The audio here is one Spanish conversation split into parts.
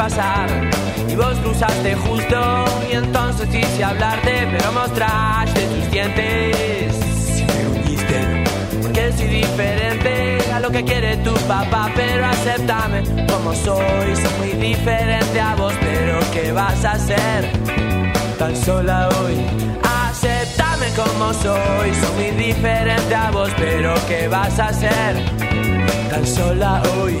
Pasar. Y vos cruzaste justo, y entonces quise hablarte, pero mostraste tus dientes. Y me uniste, porque soy diferente a lo que quiere tu papá, pero acéptame como soy. Soy muy diferente a vos, pero ¿qué vas a hacer? tan sola hoy. Aceptame como soy, soy muy diferente a vos, pero ¿qué vas a hacer? Tan sola hoy.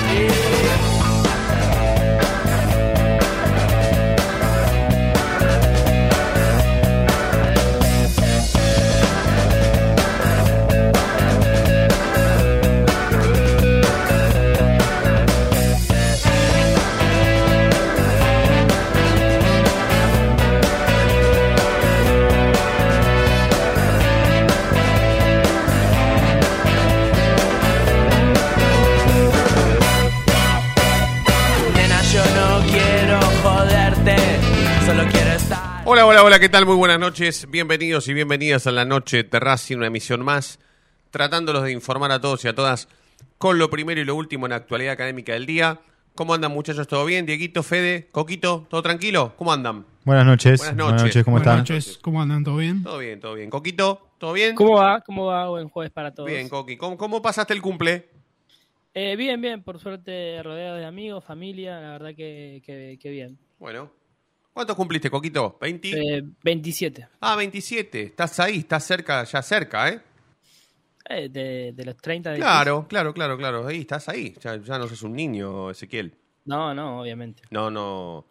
Hola, hola, hola, ¿qué tal? Muy buenas noches. Bienvenidos y bienvenidas a la noche de Racing, una emisión más, tratándolos de informar a todos y a todas con lo primero y lo último en la actualidad académica del día. ¿Cómo andan muchachos? ¿Todo bien? Dieguito, Fede, Coquito, ¿todo tranquilo? ¿Cómo andan? Buenas noches. Buenas noches. ¿cómo Buenas están? noches, ¿cómo andan? ¿Todo bien? Todo bien, todo bien. Coquito, ¿todo bien? ¿Cómo va? ¿Cómo va? Buen jueves para todos. Bien, Coqui. ¿Cómo, cómo pasaste el cumple? Eh, bien, bien, por suerte rodeado de amigos, familia, la verdad que, que, que bien. Bueno. ¿Cuántos cumpliste, Coquito? ¿20? Eh, 27. Ah, 27. Estás ahí, estás cerca, ya cerca, ¿eh? Eh, de, de los 30 de Claro, claro, claro, claro. Ahí, estás ahí. Ya, ya no sos un niño, Ezequiel. No, no, obviamente. No, no.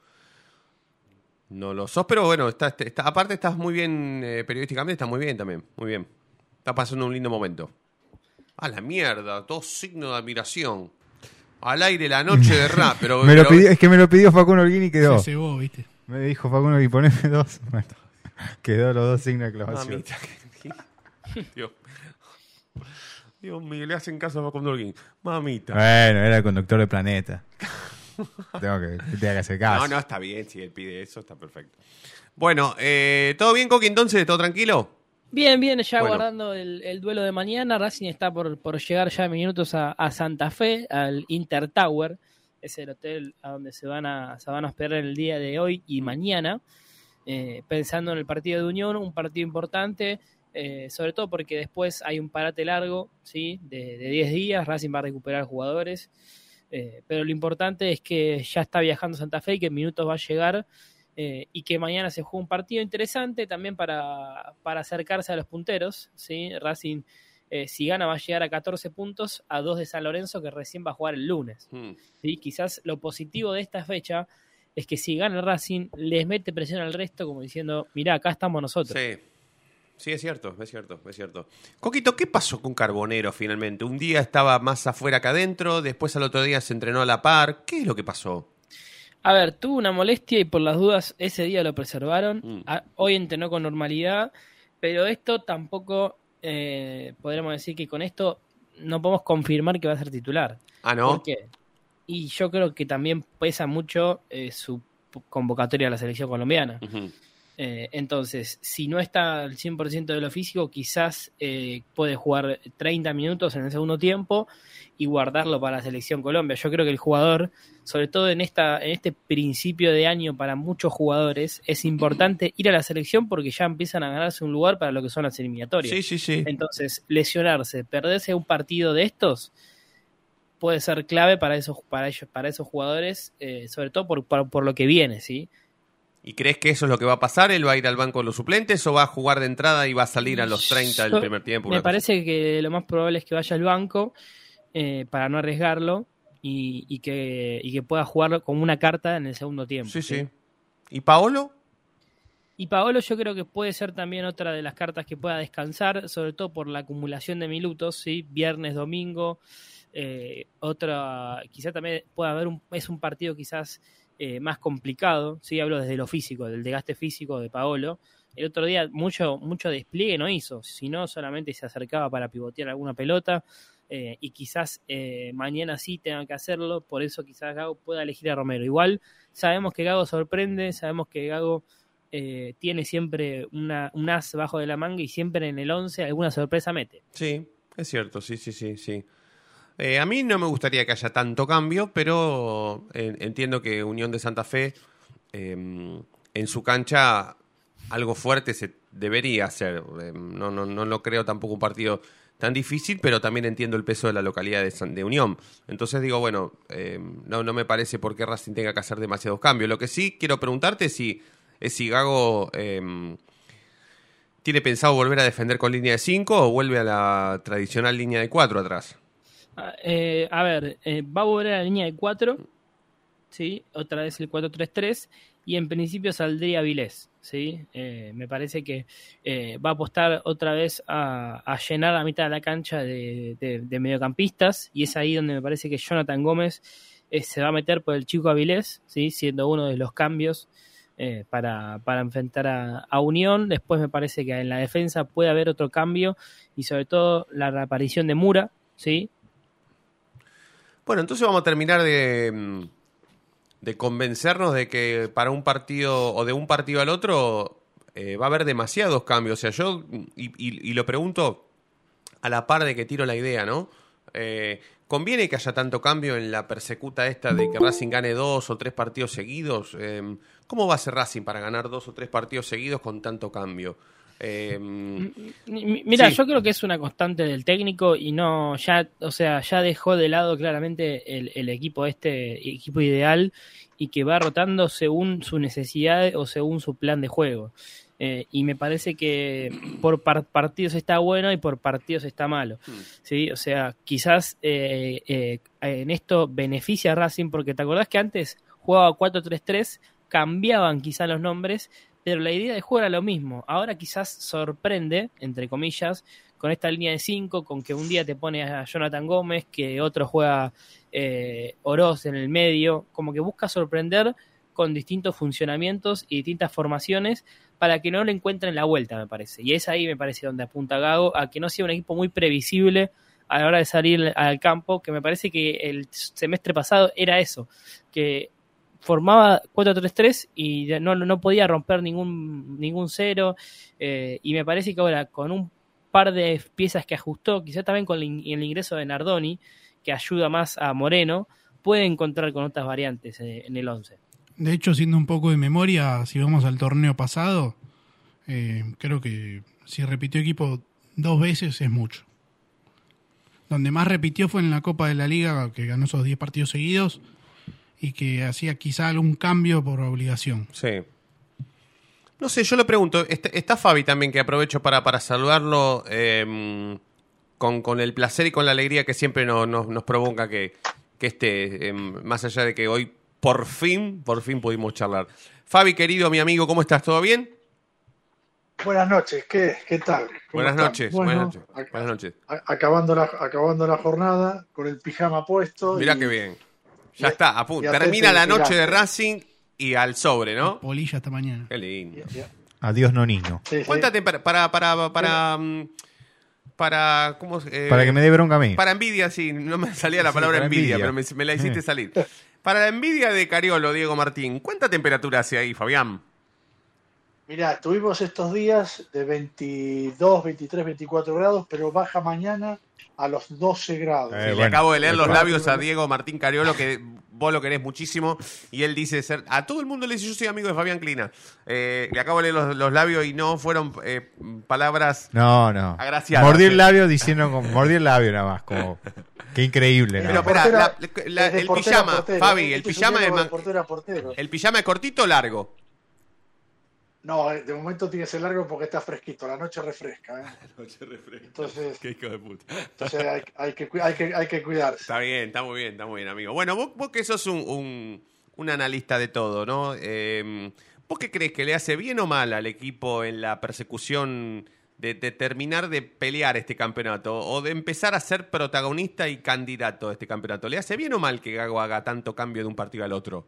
No lo sos, pero bueno, está, está- aparte estás muy bien eh, periodísticamente, está muy bien también. Muy bien. Está pasando un lindo momento. A la mierda, dos signos de admiración. Al aire la noche de rap, pero. Me lo pero- pidió- es que me lo pidió Facundo Olguín y quedó. Se cebó, ¿viste? Me dijo Facundo Olguín, poneme dos. Bueno, quedó los dos signos de clavación. Mamita. Dios. Dios mío, le hacen caso a Facundo Holguín. Mamita. Bueno, era el conductor de Planeta. Tengo que, tengo que hacer caso. No, no, está bien, si él pide eso, está perfecto. Bueno, eh, ¿todo bien, Coqui, entonces? ¿Todo tranquilo? Bien, bien, ya Bueno. guardando el, el duelo de mañana. Racing está por, por llegar ya en minutos a, a Santa Fe, al Inter Tower. Es el hotel a donde se van a, se van a el día de hoy y mañana. eh, pensando en el partido de Unión, un partido importante, eh, sobre todo porque después hay un parate largo, ¿sí? De, de 10 días, Racing va a recuperar jugadores. eh, pero lo importante es que ya está viajando Santa Fe y que en minutos va a llegar y que mañana se juega un partido interesante también para, para acercarse a los punteros. ¿sí? Racing, eh, si gana, va a llegar a 14 puntos, a 2 de San Lorenzo, que recién va a jugar el lunes. Hmm. ¿sí? Quizás lo positivo de esta fecha es que si gana el Racing, les mete presión al resto, como diciendo, mirá, acá estamos nosotros. Sí. Sí, es cierto, es cierto, es cierto. Coquito, ¿qué pasó con Carbonero finalmente? Un día estaba más afuera que adentro, después al otro día se entrenó a la par. ¿Qué es lo que pasó? A ver, tuvo una molestia y por las dudas ese día lo preservaron. Mm. A- hoy entrenó con normalidad, pero esto tampoco eh, podremos decir que con esto no podemos confirmar que va a ser titular. Ah, ¿no? ¿Por qué? Y yo creo que también pesa mucho eh, su convocatoria a la selección colombiana. Ujú. Eh, entonces, si no está al 100% de lo físico, quizás eh, puede jugar 30 minutos en el segundo tiempo y guardarlo para la selección Colombia. Yo creo que el jugador, sobre todo en, esta, en este principio de año para muchos jugadores, es importante ir a la selección porque ya empiezan a ganarse un lugar para lo que son las eliminatorias. Sí, sí, sí. Entonces, lesionarse, perderse un partido de estos puede ser clave para esos, para ellos, para esos jugadores, eh, sobre todo por, por, por lo que viene, ¿sí? ¿Y crees que eso es lo que va a pasar? ¿Él va a ir al banco de los suplentes o va a jugar de entrada y va a salir a los 30 del primer tiempo? Me parece que lo más probable es que vaya al banco eh, para no arriesgarlo y, y que, y que pueda jugar como una carta en el segundo tiempo. Sí, sí. ¿Y Paolo? Y Paolo yo creo que puede ser también otra de las cartas que pueda descansar, sobre todo por la acumulación de minutos, ¿sí? Viernes, domingo, eh, otra, quizá también pueda haber un, es un partido quizás eh, más complicado, ¿sí? Hablo desde lo físico, del desgaste físico de Paolo. El otro día mucho, mucho despliegue no hizo, sino solamente se acercaba para pivotear alguna pelota. eh, y quizás eh, mañana sí tenga que hacerlo, por eso quizás Gago pueda elegir a Romero. Igual sabemos que Gago sorprende, sabemos que Gago eh, tiene siempre una, un as bajo de la manga y siempre en el 11 alguna sorpresa mete. Sí, es cierto, sí, sí, sí, sí. Eh, a mí no me gustaría que haya tanto cambio, pero eh, entiendo que Unión de Santa Fe eh, en su cancha algo fuerte se debería hacer. Eh, no, no, no lo creo tampoco un partido tan difícil, pero también entiendo el peso de la localidad de, San- de Unión. Entonces digo, bueno, eh, no, no me parece por qué Racing tenga que hacer demasiados cambios. Lo que sí quiero preguntarte es si, es si Gago... ¿Tiene pensado volver a defender con línea de 5 o vuelve a la tradicional línea de 4 atrás? Ah, eh, a ver, eh, va a volver a la línea de 4, ¿sí? otra vez el 4-3-3, y en principio saldría Vilés. ¿sí? Eh, me parece que eh, va a apostar otra vez a, llenar la mitad de la cancha de, mediocampistas, y es ahí donde me parece que Jonathan Gómez se va a meter por el chico Avilés, ¿sí? siendo uno de los cambios para, para enfrentar a, a Unión. Después me parece que en la defensa puede haber otro cambio, y sobre todo la reaparición de Mura, ¿sí? Bueno, entonces vamos a terminar de, mm, de convencernos de que para un partido o de un partido al otro eh, va a haber demasiados cambios. O sea, yo, y, y- y lo pregunto a la par de que tiro la idea, ¿no? Eh, ¿Conviene que haya tanto cambio en la persecuta esta de que Racing gane dos o tres partidos seguidos? Eh, ¿Cómo va a ser Racing para ganar dos o tres partidos seguidos con tanto cambio? Eh, Mi- mi- Mira, Sí. yo creo que es una constante del técnico y no, ya, o sea, ya dejó de lado claramente el, el equipo este, equipo ideal, y que va rotando según su necesidad o según su plan de juego. Eh, y me parece que por par- partidos está bueno y por partidos está malo. ¿sí? O sea, quizás eh, eh, en esto beneficia a Racing, porque te acordás que antes jugaba 4-3-3, cambiaban quizás los nombres, pero la idea de juego era lo mismo. Ahora quizás sorprende, entre comillas, con esta línea de 5, con que un día te pone a Jonathan Gómez, que otro juega eh, Oroz en el medio, como que busca sorprender con distintos funcionamientos y distintas formaciones para que no le encuentren la vuelta, me parece. Y es ahí, me parece, donde apunta Gago, a que no sea un equipo muy previsible a la hora de salir al campo, que me parece que el semestre pasado era eso, que formaba 4-3-3 y no, no podía romper ningún, ningún cero, eh, y me parece que ahora con un par de piezas que ajustó, quizás también con el ingreso de Nardoni, que ayuda más a Moreno, puede encontrar con otras variantes eh, en el 11. De hecho, siendo un poco de memoria, si vamos al torneo pasado, eh, creo que si repitió equipo dos veces es mucho. Donde más repitió fue en la Copa de la Liga, que ganó esos 10 partidos seguidos y que hacía quizá algún cambio por obligación. Sí. No sé, yo le pregunto, está, está Fabi también, que aprovecho para, para saludarlo eh, con, con el placer y con la alegría que siempre nos, nos, nos provoca que, que esté, eh, más allá de que hoy por fin, por fin pudimos charlar. Fabi, querido, mi amigo, ¿cómo estás? ¿Todo bien? Buenas noches, ¿qué, qué tal? ¿Cómo Buenas están? noches, Bueno, buenas noches. Buenas noches. acabando, la, acabando la jornada, con el pijama puesto. Mirá y- qué bien. Ya y- está, a punto. Termina la noche de. Racing y al sobre, ¿no? Polilla esta mañana. Qué lindo. Adiós, Nonino. sí, sí. Cuéntate para, para, para, para, mm, para, ¿cómo eh, Para que me dé bronca a mí. Para envidia, sí, no me salía la Sí, palabra envidia, envidia. pero me, me la hiciste Sí. salir. Para la envidia de Cariolo, Diego Martín, ¿cuánta temperatura hace ahí, Fabián? Mirá, estuvimos estos días de 22, 23, 24 grados, pero baja mañana a los 12 grados. Eh, Le bueno, acabo de leer los labios a Diego Martín Cariolo, que vos lo querés muchísimo, y él dice ser. A todo el mundo le dice: Yo soy amigo de Fabián Clina. Eh, le acabo de leer los, los labios y no fueron eh, palabras. No, no. Agraciadas, Mordí el sí. labio diciendo, como, mordí el labio nada más, como, qué increíble. Pero espera, la- el portero pijama, portero, Fabi, el pijama es. ¿El pijama es cortito o largo? No, de momento tiene que ser largo porque está fresquito, la noche refresca. ¿eh? Entonces, Qué hijo de puta. entonces hay, hay que, hay, que, hay que cuidarse. Está bien, está muy bien, está muy bien, amigo. Bueno, vos, vos que sos un, un- un analista de todo, ¿no? Eh, ¿Vos qué crees que le hace bien o mal al equipo en la persecución de, de terminar de pelear este campeonato o de empezar a ser protagonista y candidato a este campeonato? ¿Le hace bien o mal que Gago haga tanto cambio de un partido al otro?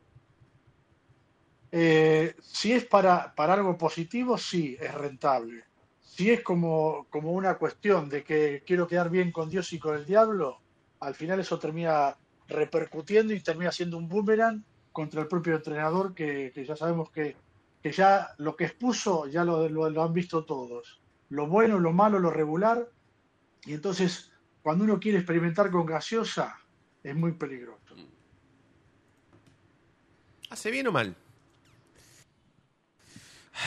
Eh, si es para, para algo positivo, sí, es rentable. Si es como, como una cuestión de que quiero quedar bien con Dios y con el diablo, al final eso termina repercutiendo y termina siendo un boomerang contra el propio entrenador que, que ya sabemos que, que ya lo que expuso ya lo, lo- lo han visto todos. Lo bueno, lo malo, lo regular. Y entonces, cuando uno quiere experimentar con gaseosa, es muy peligroso. ¿Hace bien o mal?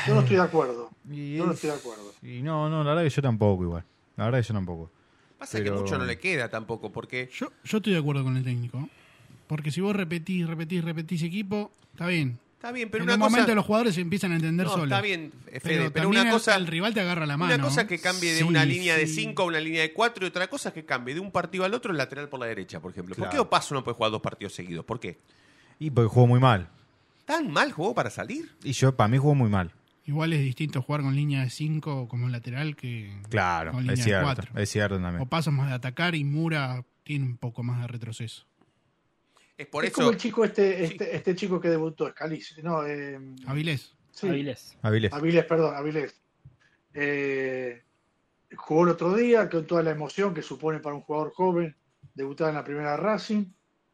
Yo no estoy de acuerdo. Y, Yo no estoy de acuerdo. y no, no, la verdad que yo tampoco igual. La verdad que yo tampoco. Pasa que mucho no le queda tampoco, porque Yo, yo estoy de acuerdo con el técnico. Porque si vos repetís, repetís, repetís equipo, está bien. está bien, pero en un cosa... momento los jugadores se empiezan a entender No, solos. está bien, Fede, Pero, una cosa... el rival te agarra la mano. Una cosa es que cambie de Sí, una línea de sí. 5 a una línea de 4 y otra cosa es que cambie de un partido al otro el lateral por la derecha, por ejemplo. ¿Por qué. Opaso no puede jugar dos partidos seguidos? ¿Por qué? Y porque jugó muy mal. ¿Tan mal jugó para salir? Y yo, para mí jugó muy mal. Igual es distinto jugar con línea de 5 como lateral que Claro, con línea es de cierto. 4. Es cierto también. O pasos más de atacar y Mura tiene un poco más de retroceso. Es por es eso... como el chico este, este, este chico que debutó, Scalise, no, eh, Avilés. sí, Avilés. Avilés. Avilés, perdón, Avilés. Eh, jugó el otro día con toda la emoción que supone para un jugador joven debutar en la primera Racing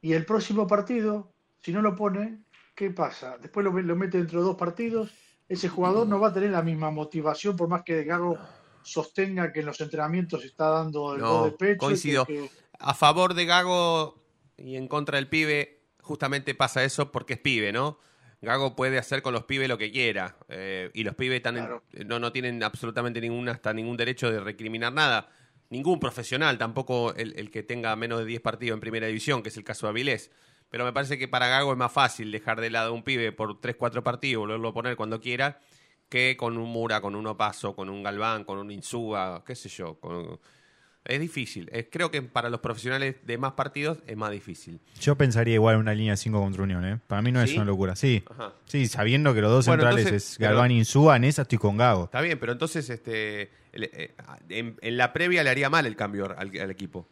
y el próximo partido, si no lo pone, ¿qué pasa? Después lo, lo mete dentro de dos partidos, ese jugador no va a tener la misma motivación por más que Gago sostenga que en los entrenamientos está dando el No, gol de pecho. que- coincido. que- A favor de Gago y en contra del pibe, justamente pasa eso porque es pibe, ¿no? Gago puede hacer con los pibes lo que quiera. eh, y los pibes están en- no, no tienen absolutamente ningún, hasta ningún derecho de recriminar nada. Ningún profesional, tampoco el, el que tenga menos de 10 partidos en primera división, que es el caso de Avilés. Pero me parece que para Gago es más fácil dejar de lado a un pibe por 3, 4 partidos, volverlo a poner cuando quiera, que con un Mura, con un Opaso, con un Galván, con un Insúa, qué sé yo. con- Es difícil. Es- creo que para los profesionales de más partidos es más difícil. Yo pensaría igual en una línea 5 contra Unión, ¿eh? Para mí no ¿Sí? es una locura. Sí. Ajá. Sí, sabiendo que los dos Bueno, centrales entonces, es Galván pero- y Insúa, en esa estoy con Gago. Está bien, pero entonces este, eh, en, en la previa le haría mal el cambio al, al equipo.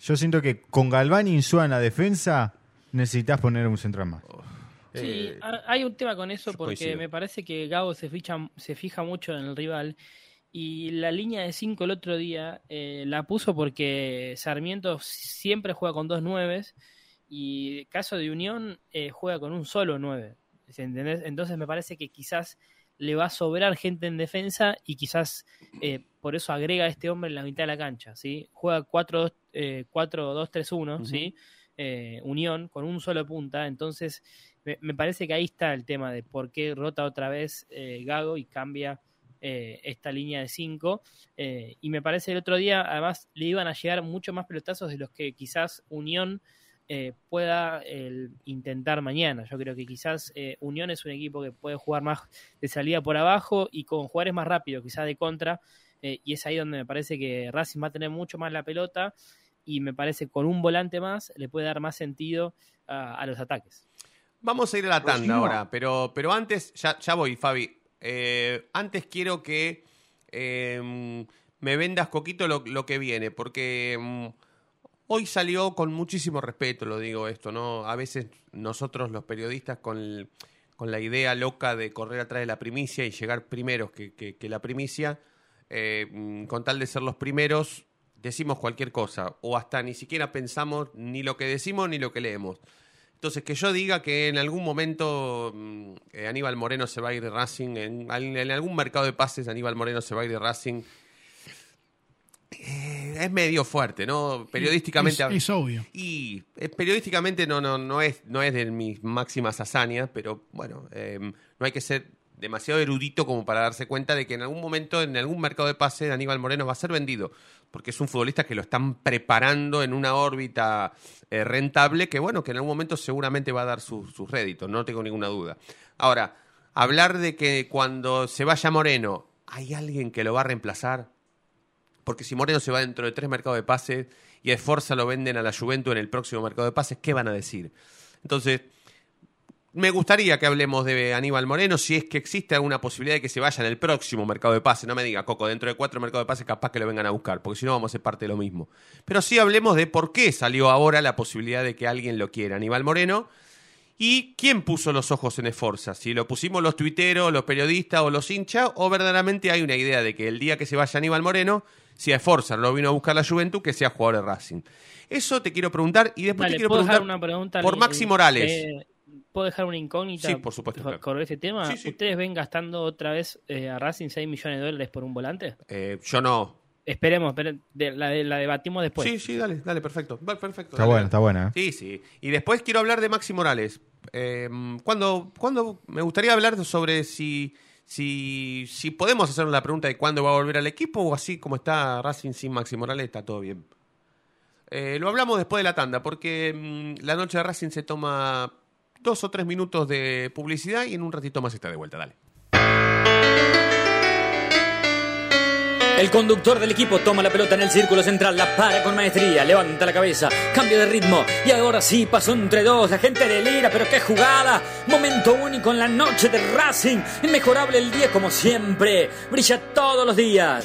Yo siento que con Galván y Insúa en la defensa necesitas poner un central más. Sí, Eh, ha- hay un tema con eso porque coincido. me parece que Gago se, ficha, se fija mucho en el rival y la línea de 5 el otro día eh, la puso porque Sarmiento siempre juega con dos nueves y caso de Unión eh, juega con un solo nueve. ¿entendés? Entonces me parece que quizás le va a sobrar gente en defensa y quizás eh, por eso agrega a este hombre en la mitad de la cancha. ¿sí? Juega 4-2-3-1, eh, 4-2-3-1, ¿sí? Eh, Unión con un solo punta, entonces me, parece que ahí está el tema de por qué rota otra vez eh, Gago y cambia eh, esta línea de 5. y me parece el otro día, además, le iban a llegar mucho más pelotazos de los que quizás Unión eh, pueda intentar mañana. Yo creo que quizás eh, Unión es un equipo que puede jugar más de salida por abajo y con jugadores más rápidos, quizás de contra. eh, y es ahí donde me parece que Racing va a tener mucho más la pelota y me parece que con un volante más le puede dar más sentido a, a los ataques. Vamos a ir a la tanda Rocío. ahora, pero, pero antes, ya, ya voy, Fabi. Eh, antes quiero que eh, me vendas coquito lo, lo que viene, porque mm, hoy salió con muchísimo respeto, lo digo esto, ¿no? A veces nosotros los periodistas con, el- con la idea loca de correr atrás de la primicia y llegar primeros que, que- que la primicia, eh, con tal de ser los primeros, decimos cualquier cosa, o hasta ni siquiera pensamos ni lo que decimos ni lo que leemos. Entonces, que yo diga que en algún momento mm, eh, Aníbal Moreno se va a ir de Racing, en, en algún mercado de pases Aníbal Moreno se va a ir de Racing, eh, es medio fuerte, ¿no? Periodísticamente. Es, es obvio. Y eh, periodísticamente no, no, no, es, no es de mis máximas hazañas, pero bueno, eh, no hay que ser demasiado erudito como para darse cuenta de que en algún momento, en algún mercado de pase, Aníbal Moreno va a ser vendido, porque es un futbolista que lo están preparando en una órbita eh, rentable que, bueno, que en algún momento seguramente va a dar sus sus réditos, no tengo ninguna duda. Ahora, hablar de que cuando se vaya Moreno, hay alguien que lo va a reemplazar, porque si Moreno se va dentro de tres mercados de pases y a Esforza lo venden a la Juventus en el próximo mercado de pases, ¿qué van a decir? Entonces, me gustaría que hablemos de Aníbal Moreno, si es que existe alguna posibilidad de que se vaya en el próximo mercado de pases. No me diga, Coco, dentro de cuatro mercados de pases capaz que lo vengan a buscar, porque si no vamos a ser parte de lo mismo. Pero sí hablemos de por qué salió ahora la posibilidad de que alguien lo quiera. Aníbal Moreno. ¿Y quién puso los ojos en Esforza? Si lo pusimos los tuiteros, los periodistas o los hinchas, o verdaderamente hay una idea de que el día que se vaya Aníbal Moreno, si a Esforza lo vino a buscar la Juventus, que sea jugador de Racing. Eso te quiero preguntar y después Dale, te quiero ¿puedo preguntar una pregunta? por Maxi Morales. eh, ¿Puedo dejar una incógnita? Sí, por supuesto, claro. Con ese tema. Sí, sí. ¿Ustedes ven gastando otra vez eh, a Racing 6 millones de dólares por un volante? Eh, yo no. Esperemos, de- la, de- la debatimos después. Sí, sí, dale, dale, perfecto. Perfecto. Está dale. buena, está buena. ¿eh? Sí, sí. Y después quiero hablar de Maxi Morales. Eh, ¿cuándo, cuándo- me gustaría hablar sobre si, si, si podemos hacer la pregunta de cuándo va a volver al equipo o así como está Racing sin Maxi Morales, está todo bien. Eh, lo hablamos después de la tanda, porque mm, la noche de Racing se toma dos o tres minutos de publicidad y en un ratito más está de vuelta. Dale. El conductor del equipo toma la pelota en el círculo central, la para con maestría, levanta la cabeza, cambio de ritmo y ahora sí pasó entre dos, la gente delira, pero qué jugada, momento único en la noche de Racing, inmejorable el día como siempre, brilla todos los días.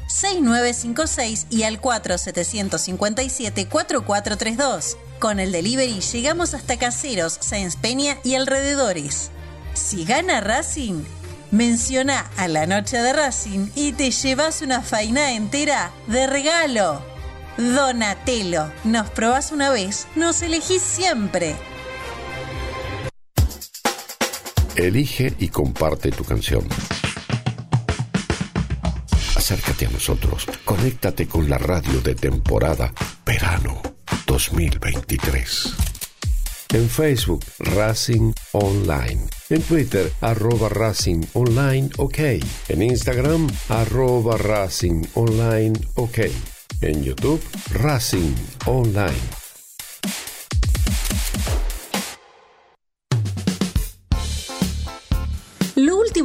6956 y al 4757 4432. Con el delivery llegamos hasta Caseros, Sáenz Peña y alrededores. Si gana Racing, menciona a la noche de Racing y te llevas una faina entera de regalo. Donatello, nos probás una vez, nos elegís siempre. Elige y comparte tu canción. Acércate a nosotros. Conéctate con la radio de temporada Verano 2023. En Facebook, Racing Online. En Twitter, arroba Racing Online OK. En Instagram, arroba Racing Online OK. En YouTube, Racing Online.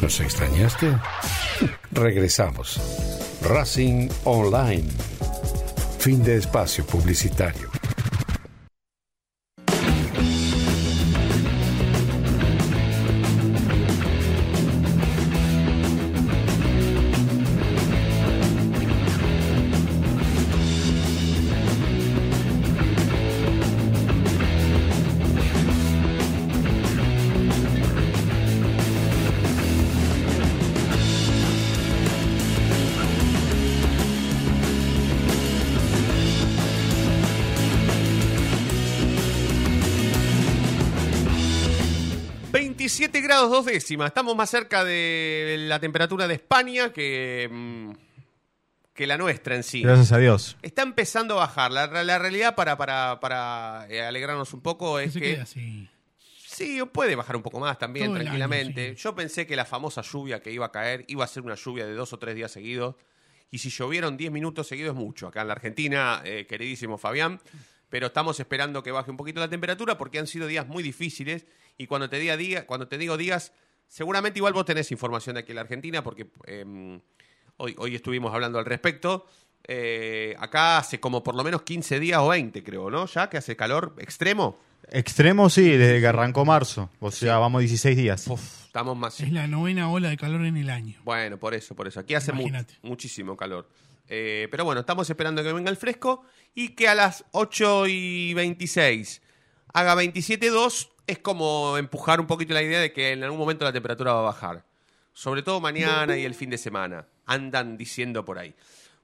¿Nos extrañaste? Regresamos. Racing Online. Fin de espacio publicitario. Grados dos décimas. Estamos más cerca de la temperatura de España que, mm, que la nuestra en sí. Gracias a Dios. Está empezando a bajar. La, la realidad, para, para, para eh, alegrarnos un poco, es Se que... queda así. Sí, puede bajar un poco más también, Todo tranquilamente. año, sí. Yo pensé que la famosa lluvia que iba a caer iba a ser una lluvia de dos o tres días seguidos. Y si llovieron 10 minutos seguidos es mucho. Acá en la Argentina, eh, queridísimo Fabián. Pero estamos esperando que baje un poquito la temperatura porque han sido días muy difíciles. Y cuando te, diga, día, cuando te digo días, seguramente igual vos tenés información de aquí en la Argentina porque eh, hoy, hoy estuvimos hablando al respecto. Eh, acá hace como por lo menos 15 días o 20, creo, ¿no? Ya que hace calor extremo. Extremo sí, desde que arrancó marzo. O sea, vamos 16 días. Estamos más. Es la novena ola de calor en el año. Bueno, por eso, por eso. Aquí hace mu- muchísimo calor. Eh, pero bueno, estamos esperando que venga el fresco y que a las 8 y 26 haga 27.2 es como empujar un poquito la idea de que en algún momento la temperatura va a bajar. Sobre todo mañana y el fin de semana. Andan diciendo por ahí.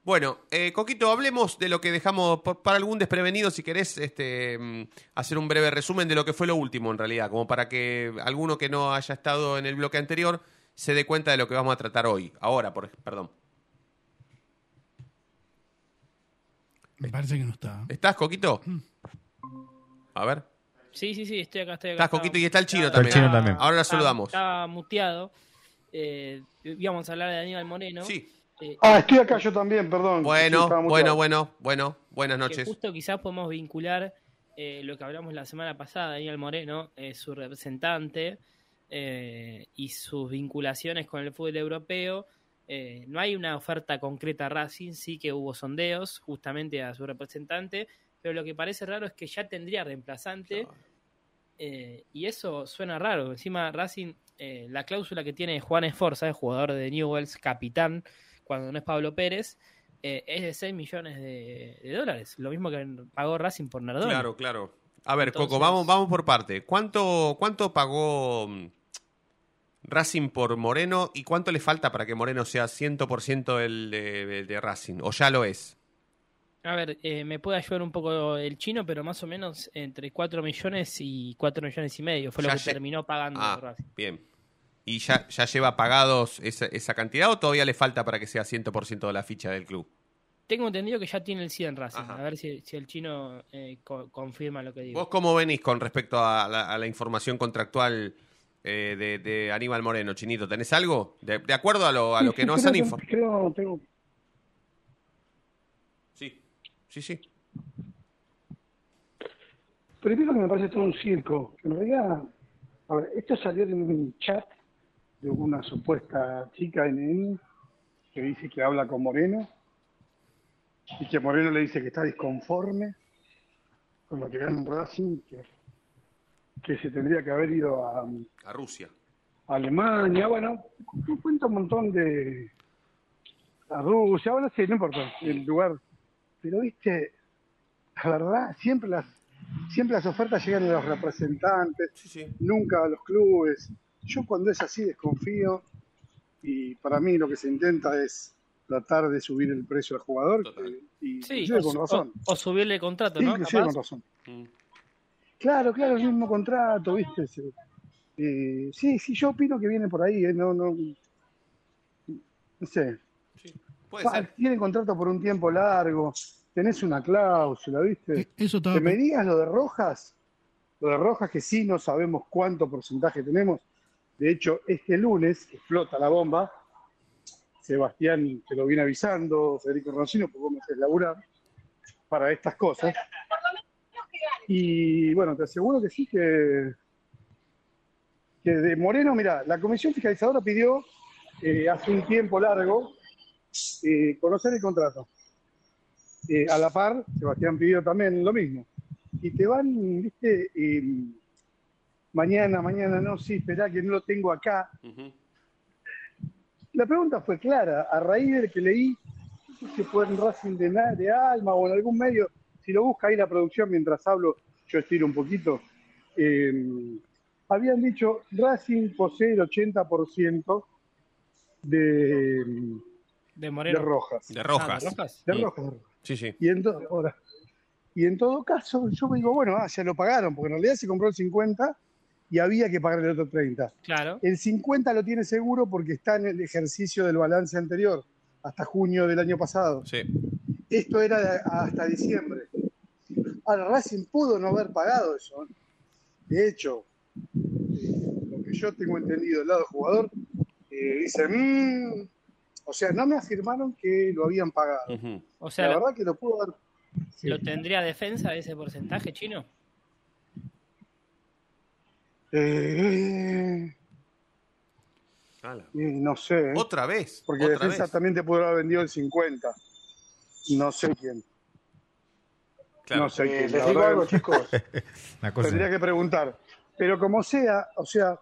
Bueno, eh, Coquito, hablemos de lo que dejamos por- para algún desprevenido, si querés este, mm, hacer un breve resumen de lo que fue lo último en realidad, como para que alguno que no haya estado en el bloque anterior se dé cuenta de lo que vamos a tratar hoy. Ahora, por, perdón. Me parece que no está. ¿Estás, Coquito? A ver. Sí, sí, sí, estoy acá, estoy acá. Estás, Coquito, y está el chino Está el también. chino también. Ahora lo saludamos. Estaba muteado. Eh, íbamos a hablar de Aníbal Moreno. Sí. Eh, Ah, estoy acá yo también, perdón. Bueno, bueno, bueno, bueno. Buenas que noches. justo quizás podemos vincular eh, lo que hablamos la semana pasada, Daniel Moreno, eh, su representante eh, y sus vinculaciones con el fútbol europeo. Eh, no hay una oferta concreta a Racing, sí que hubo sondeos justamente a su representante, pero lo que parece raro es que ya tendría reemplazante eh, y eso suena raro. Encima Racing, eh, la cláusula que tiene Juan Esforza, el jugador de Newells, capitán, cuando no es Pablo Pérez, eh, es de 6 millones de, de dólares. Lo mismo que pagó Racing por Nardoni. Claro, claro. A ver, Coco, Entonces- vamos, vamos por parte. ¿Cuánto, ¿Cuánto pagó mm, Racing por Moreno y cuánto le falta para que Moreno sea 100% el de, el de Racing? ¿O ya lo es? A ver, eh, me puede ayudar un poco el chino, pero más o menos entre 4 millones y 4 millones y medio fue lo que lle- terminó pagando Ah, Racing. bien. ¿Y ya, ya lleva pagados esa, esa cantidad o todavía le falta para que sea 100% de la ficha del club? Tengo entendido que ya tiene el 100 Racing. Ajá. A ver si, si el chino eh, co- confirma lo que digo. ¿Vos cómo venís con respecto a la, a la información contractual eh, de, de Aníbal Moreno, Chinito? ¿Tenés algo? De, de acuerdo a lo, a lo que sí, nos han informado. Tengo, Sí, sí, sí. Primero que me parece todo un circo. que En realidad, a ver, esto salió de un chat de una supuesta chica en que dice que habla con Moreno y que Moreno le dice que está disconforme con lo que gana en Racing, que, que se tendría que haber ido a, A Rusia. Alemania, bueno, cuenta un montón de a Rusia, bueno, sí, no importa el lugar, pero viste, la verdad, siempre las siempre las ofertas llegan a los representantes, Sí, sí. nunca a los clubes. Yo cuando es así desconfío y para mí lo que se intenta es tratar de subir el precio al jugador que- y Sí, o, con razón. o- o subirle el contrato, ¿no? Inclusive con razón. Mm. Claro, claro, el mismo contrato, ¿viste? Eh, sí, sí, yo opino que viene por ahí, ¿eh? no, no, no sé. Sí. Puede ser. Tiene contrato por un tiempo largo, tenés una cláusula, ¿viste? Eh, Eso Que me digas lo de Rojas, lo de Rojas que sí no sabemos cuánto porcentaje tenemos. De hecho, este lunes explota la bomba. Sebastián te lo viene avisando, Federico Roncino, porque vos me haces laburar para estas cosas. Y bueno, te aseguro que sí que, que de Moreno, mira, la comisión fiscalizadora pidió eh, hace un tiempo largo eh, conocer el contrato. Eh, a la par, Sebastián pidió también lo mismo. Y te van, viste, Eh, mañana, mañana, no, sí, esperá que no lo tengo acá. La pregunta fue clara, a raíz de que leí, no sé si fue en Racing de, Alma o en algún medio, si lo busca ahí la producción mientras hablo, yo estiro un poquito, eh, habían dicho, Racing posee el 80% de, De de Moreno. Rojas. De Ah, rojas. ¿de Rojas? De. Rojas, de Rojas. Sí, sí. Y en, ahora, y en todo caso, yo me digo, bueno, ah, ya lo pagaron, porque en realidad se compró el 50 y había que pagar el otro 30. Claro. El 50 lo tiene seguro porque está en el ejercicio del balance anterior, hasta junio del año pasado. Sí. Esto era de- hasta diciembre. Ahora, Racing pudo no haber pagado eso. ¿eh? De hecho, eh, lo que yo tengo entendido del lado del jugador, eh, dice, "Mm", o sea, no me afirmaron que lo habían pagado. O sea, la lo, verdad que lo pudo haber. sí. lo tendría defensa ese porcentaje chino. Eh, no sé. ¿eh? Otra vez. Porque otra Defensa vez. también te pudo haber vendido el 50. No sé quién. Claro. No sé Eh, quién. les digo algo, chicos. Una cosa. Tendría que preguntar. Pero como sea, o sea,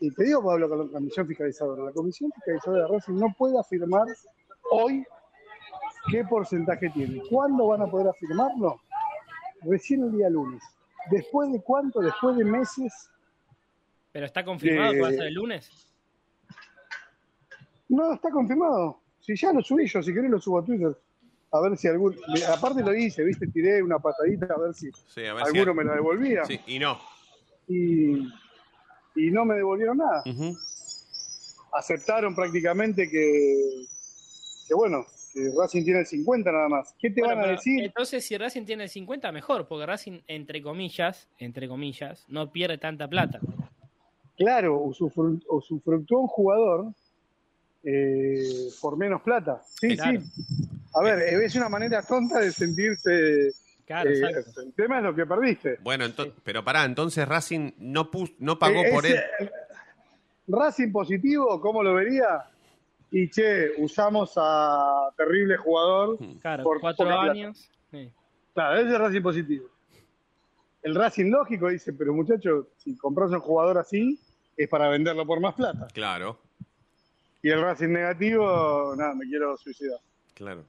y te digo, Pablo, con la comisión fiscalizadora, la comisión fiscalizadora de Racing no puede afirmar hoy qué porcentaje tiene. ¿Cuándo van a poder afirmarlo? Recién el día lunes. ¿Después de cuánto? Después de meses. Pero está confirmado que va a ser el lunes. No, está confirmado. Si ya lo subí yo, si querés lo subo a Twitter. A ver si algún. Aparte lo hice, viste, tiré una patadita a ver si Sí, a ver si- alguno me la devolvía. Sí, y no. Y, y no me devolvieron nada. Aceptaron prácticamente que, que bueno, que Racing tiene el 50 nada más. ¿Qué te Bueno, van a decir? Entonces, si Racing tiene el 50, mejor, porque Racing, entre comillas, entre comillas, no pierde tanta plata. Claro, usufru- usufructuó un jugador eh, por menos plata. Sí, Claro. sí. A ver, es una manera tonta de sentirse. Claro, eh, el tema es lo que perdiste. Bueno, ento- pero pará, entonces Racing no pus- no pagó Eh, por ese- él. Racing positivo, ¿cómo lo vería? Y che, usamos a terrible jugador. Claro, por cuatro años. sí. Claro, ese es Racing positivo. El Racing lógico dice, pero muchachos, si compras un jugador así, es para venderlo por más plata. Claro, Y el Racing negativo, nada, me quiero suicidar. claro.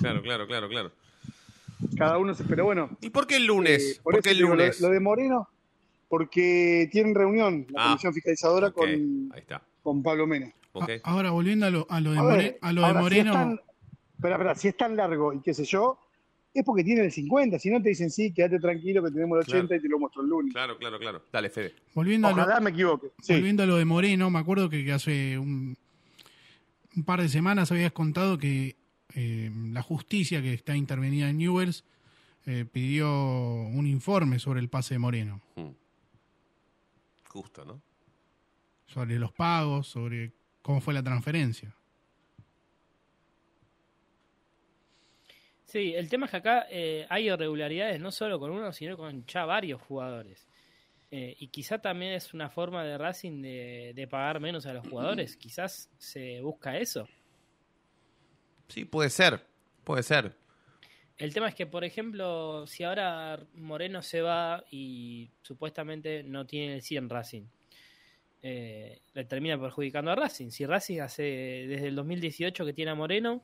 Claro, claro, claro, claro. Cada uno se... Pero bueno, ¿Y por qué el lunes? eh, ¿Por, qué el digo, lunes? Lo, de Moreno, porque tienen reunión, la Ah, comisión fiscalizadora con, Ahí está. con Pablo Mena. Ok. A- ahora, volviendo a lo, a lo de, A More- ver, a lo de ahora, Moreno. Si es, tan, espera, espera, si es tan largo y qué sé yo, es porque tienen el 50. Si no te dicen, sí, quédate tranquilo que tenemos el 80 Claro. y te lo muestro el lunes. Claro, claro, claro. Dale, Fede. volviendo a lo, Ojalá me equivoque. Sí. Volviendo a lo de Moreno, me acuerdo que, que hace un, un par de semanas habías contado que eh, la justicia que está intervenida en Newells eh, pidió un informe sobre el pase de Moreno, Mm. Justo, ¿no? sobre los pagos, sobre cómo fue la transferencia. Sí, el tema es que acá eh, hay irregularidades no solo con uno, sino con ya varios jugadores. Eh, y quizá también es una forma de Racing de, de pagar menos a los jugadores. Quizás se busca eso. Sí, puede ser. Puede ser. El tema es que, por ejemplo, si ahora Moreno se va y supuestamente no tiene el 100 Racing, eh, le termina perjudicando a Racing. Si Racing hace desde el 2018 que tiene a Moreno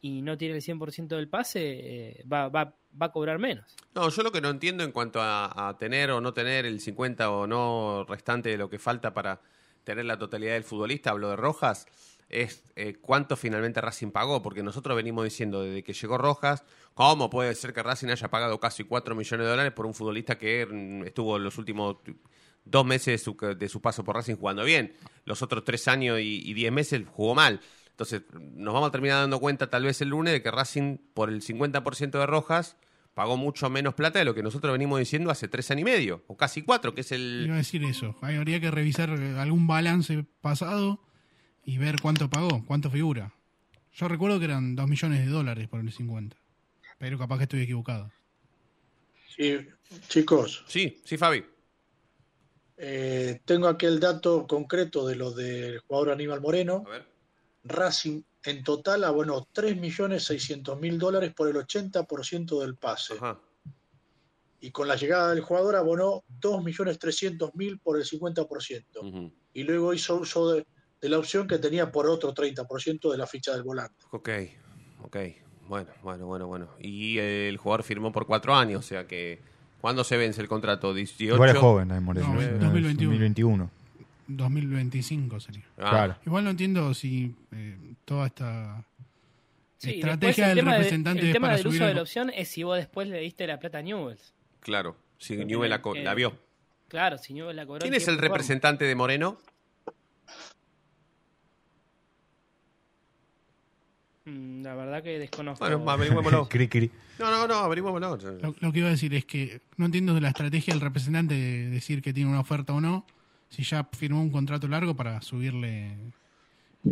y no tiene el 100% del pase, eh, va, va, va a cobrar menos. No, yo lo que no entiendo en cuanto a, a tener o no tener el 50 o no restante de lo que falta para tener la totalidad del futbolista, hablo de Rojas, es eh, cuánto finalmente Racing pagó, porque nosotros venimos diciendo desde que llegó Rojas, ¿cómo puede ser que Racing haya pagado casi 4 millones de dólares por un futbolista que mm, estuvo los últimos dos meses de su, de su paso por Racing jugando bien? Los otros tres años y, y diez meses jugó mal. Entonces, nos vamos a terminar dando cuenta tal vez el lunes de que Racing, por el 50% de Rojas, pagó mucho menos plata de lo que nosotros venimos diciendo hace tres años y medio, o casi cuatro, que es el... Iba a decir eso. Habría que revisar algún balance pasado y ver cuánto pagó, cuánto figura. Yo recuerdo que eran 2 millones de dólares por el 50. Pero capaz que estoy equivocado. Sí, chicos. Sí, sí, Fabi. Eh, tengo aquí el dato concreto de lo del jugador Aníbal Moreno. A ver. Racing en total abonó 3.600.000 dólares por el 80% del pase. Ajá. Y con la llegada del jugador abonó 2.300.000 por el 50%. Ujú. Y luego hizo uso de, de la opción que tenía por otro 30% de la ficha del volante. Ok, ok. Bueno, bueno, bueno, bueno. Y eh, el jugador firmó por cuatro años, o sea que... ¿Cuándo se vence el contrato? ¿18? Igual es joven, Moreno. No, es- es 2021. 2021. 2025 sería. Ah, Claro. Igual no entiendo si eh, toda esta Sí, estrategia el del tema, de- representante el tema del uso subir de el- la opción es si vos después le diste la plata a Newells. Claro, si Newell la, la vio. Claro, si Newells la cobró. ¿Quién es el forma. representante de Moreno? La verdad que desconozco. Bueno, averigüémoslo. Cri, cri. No, no, no, averigüémoslo. Lo, lo que iba a decir es que no entiendo de la estrategia del representante de decir que tiene una oferta o no, si ya firmó un contrato largo para subirle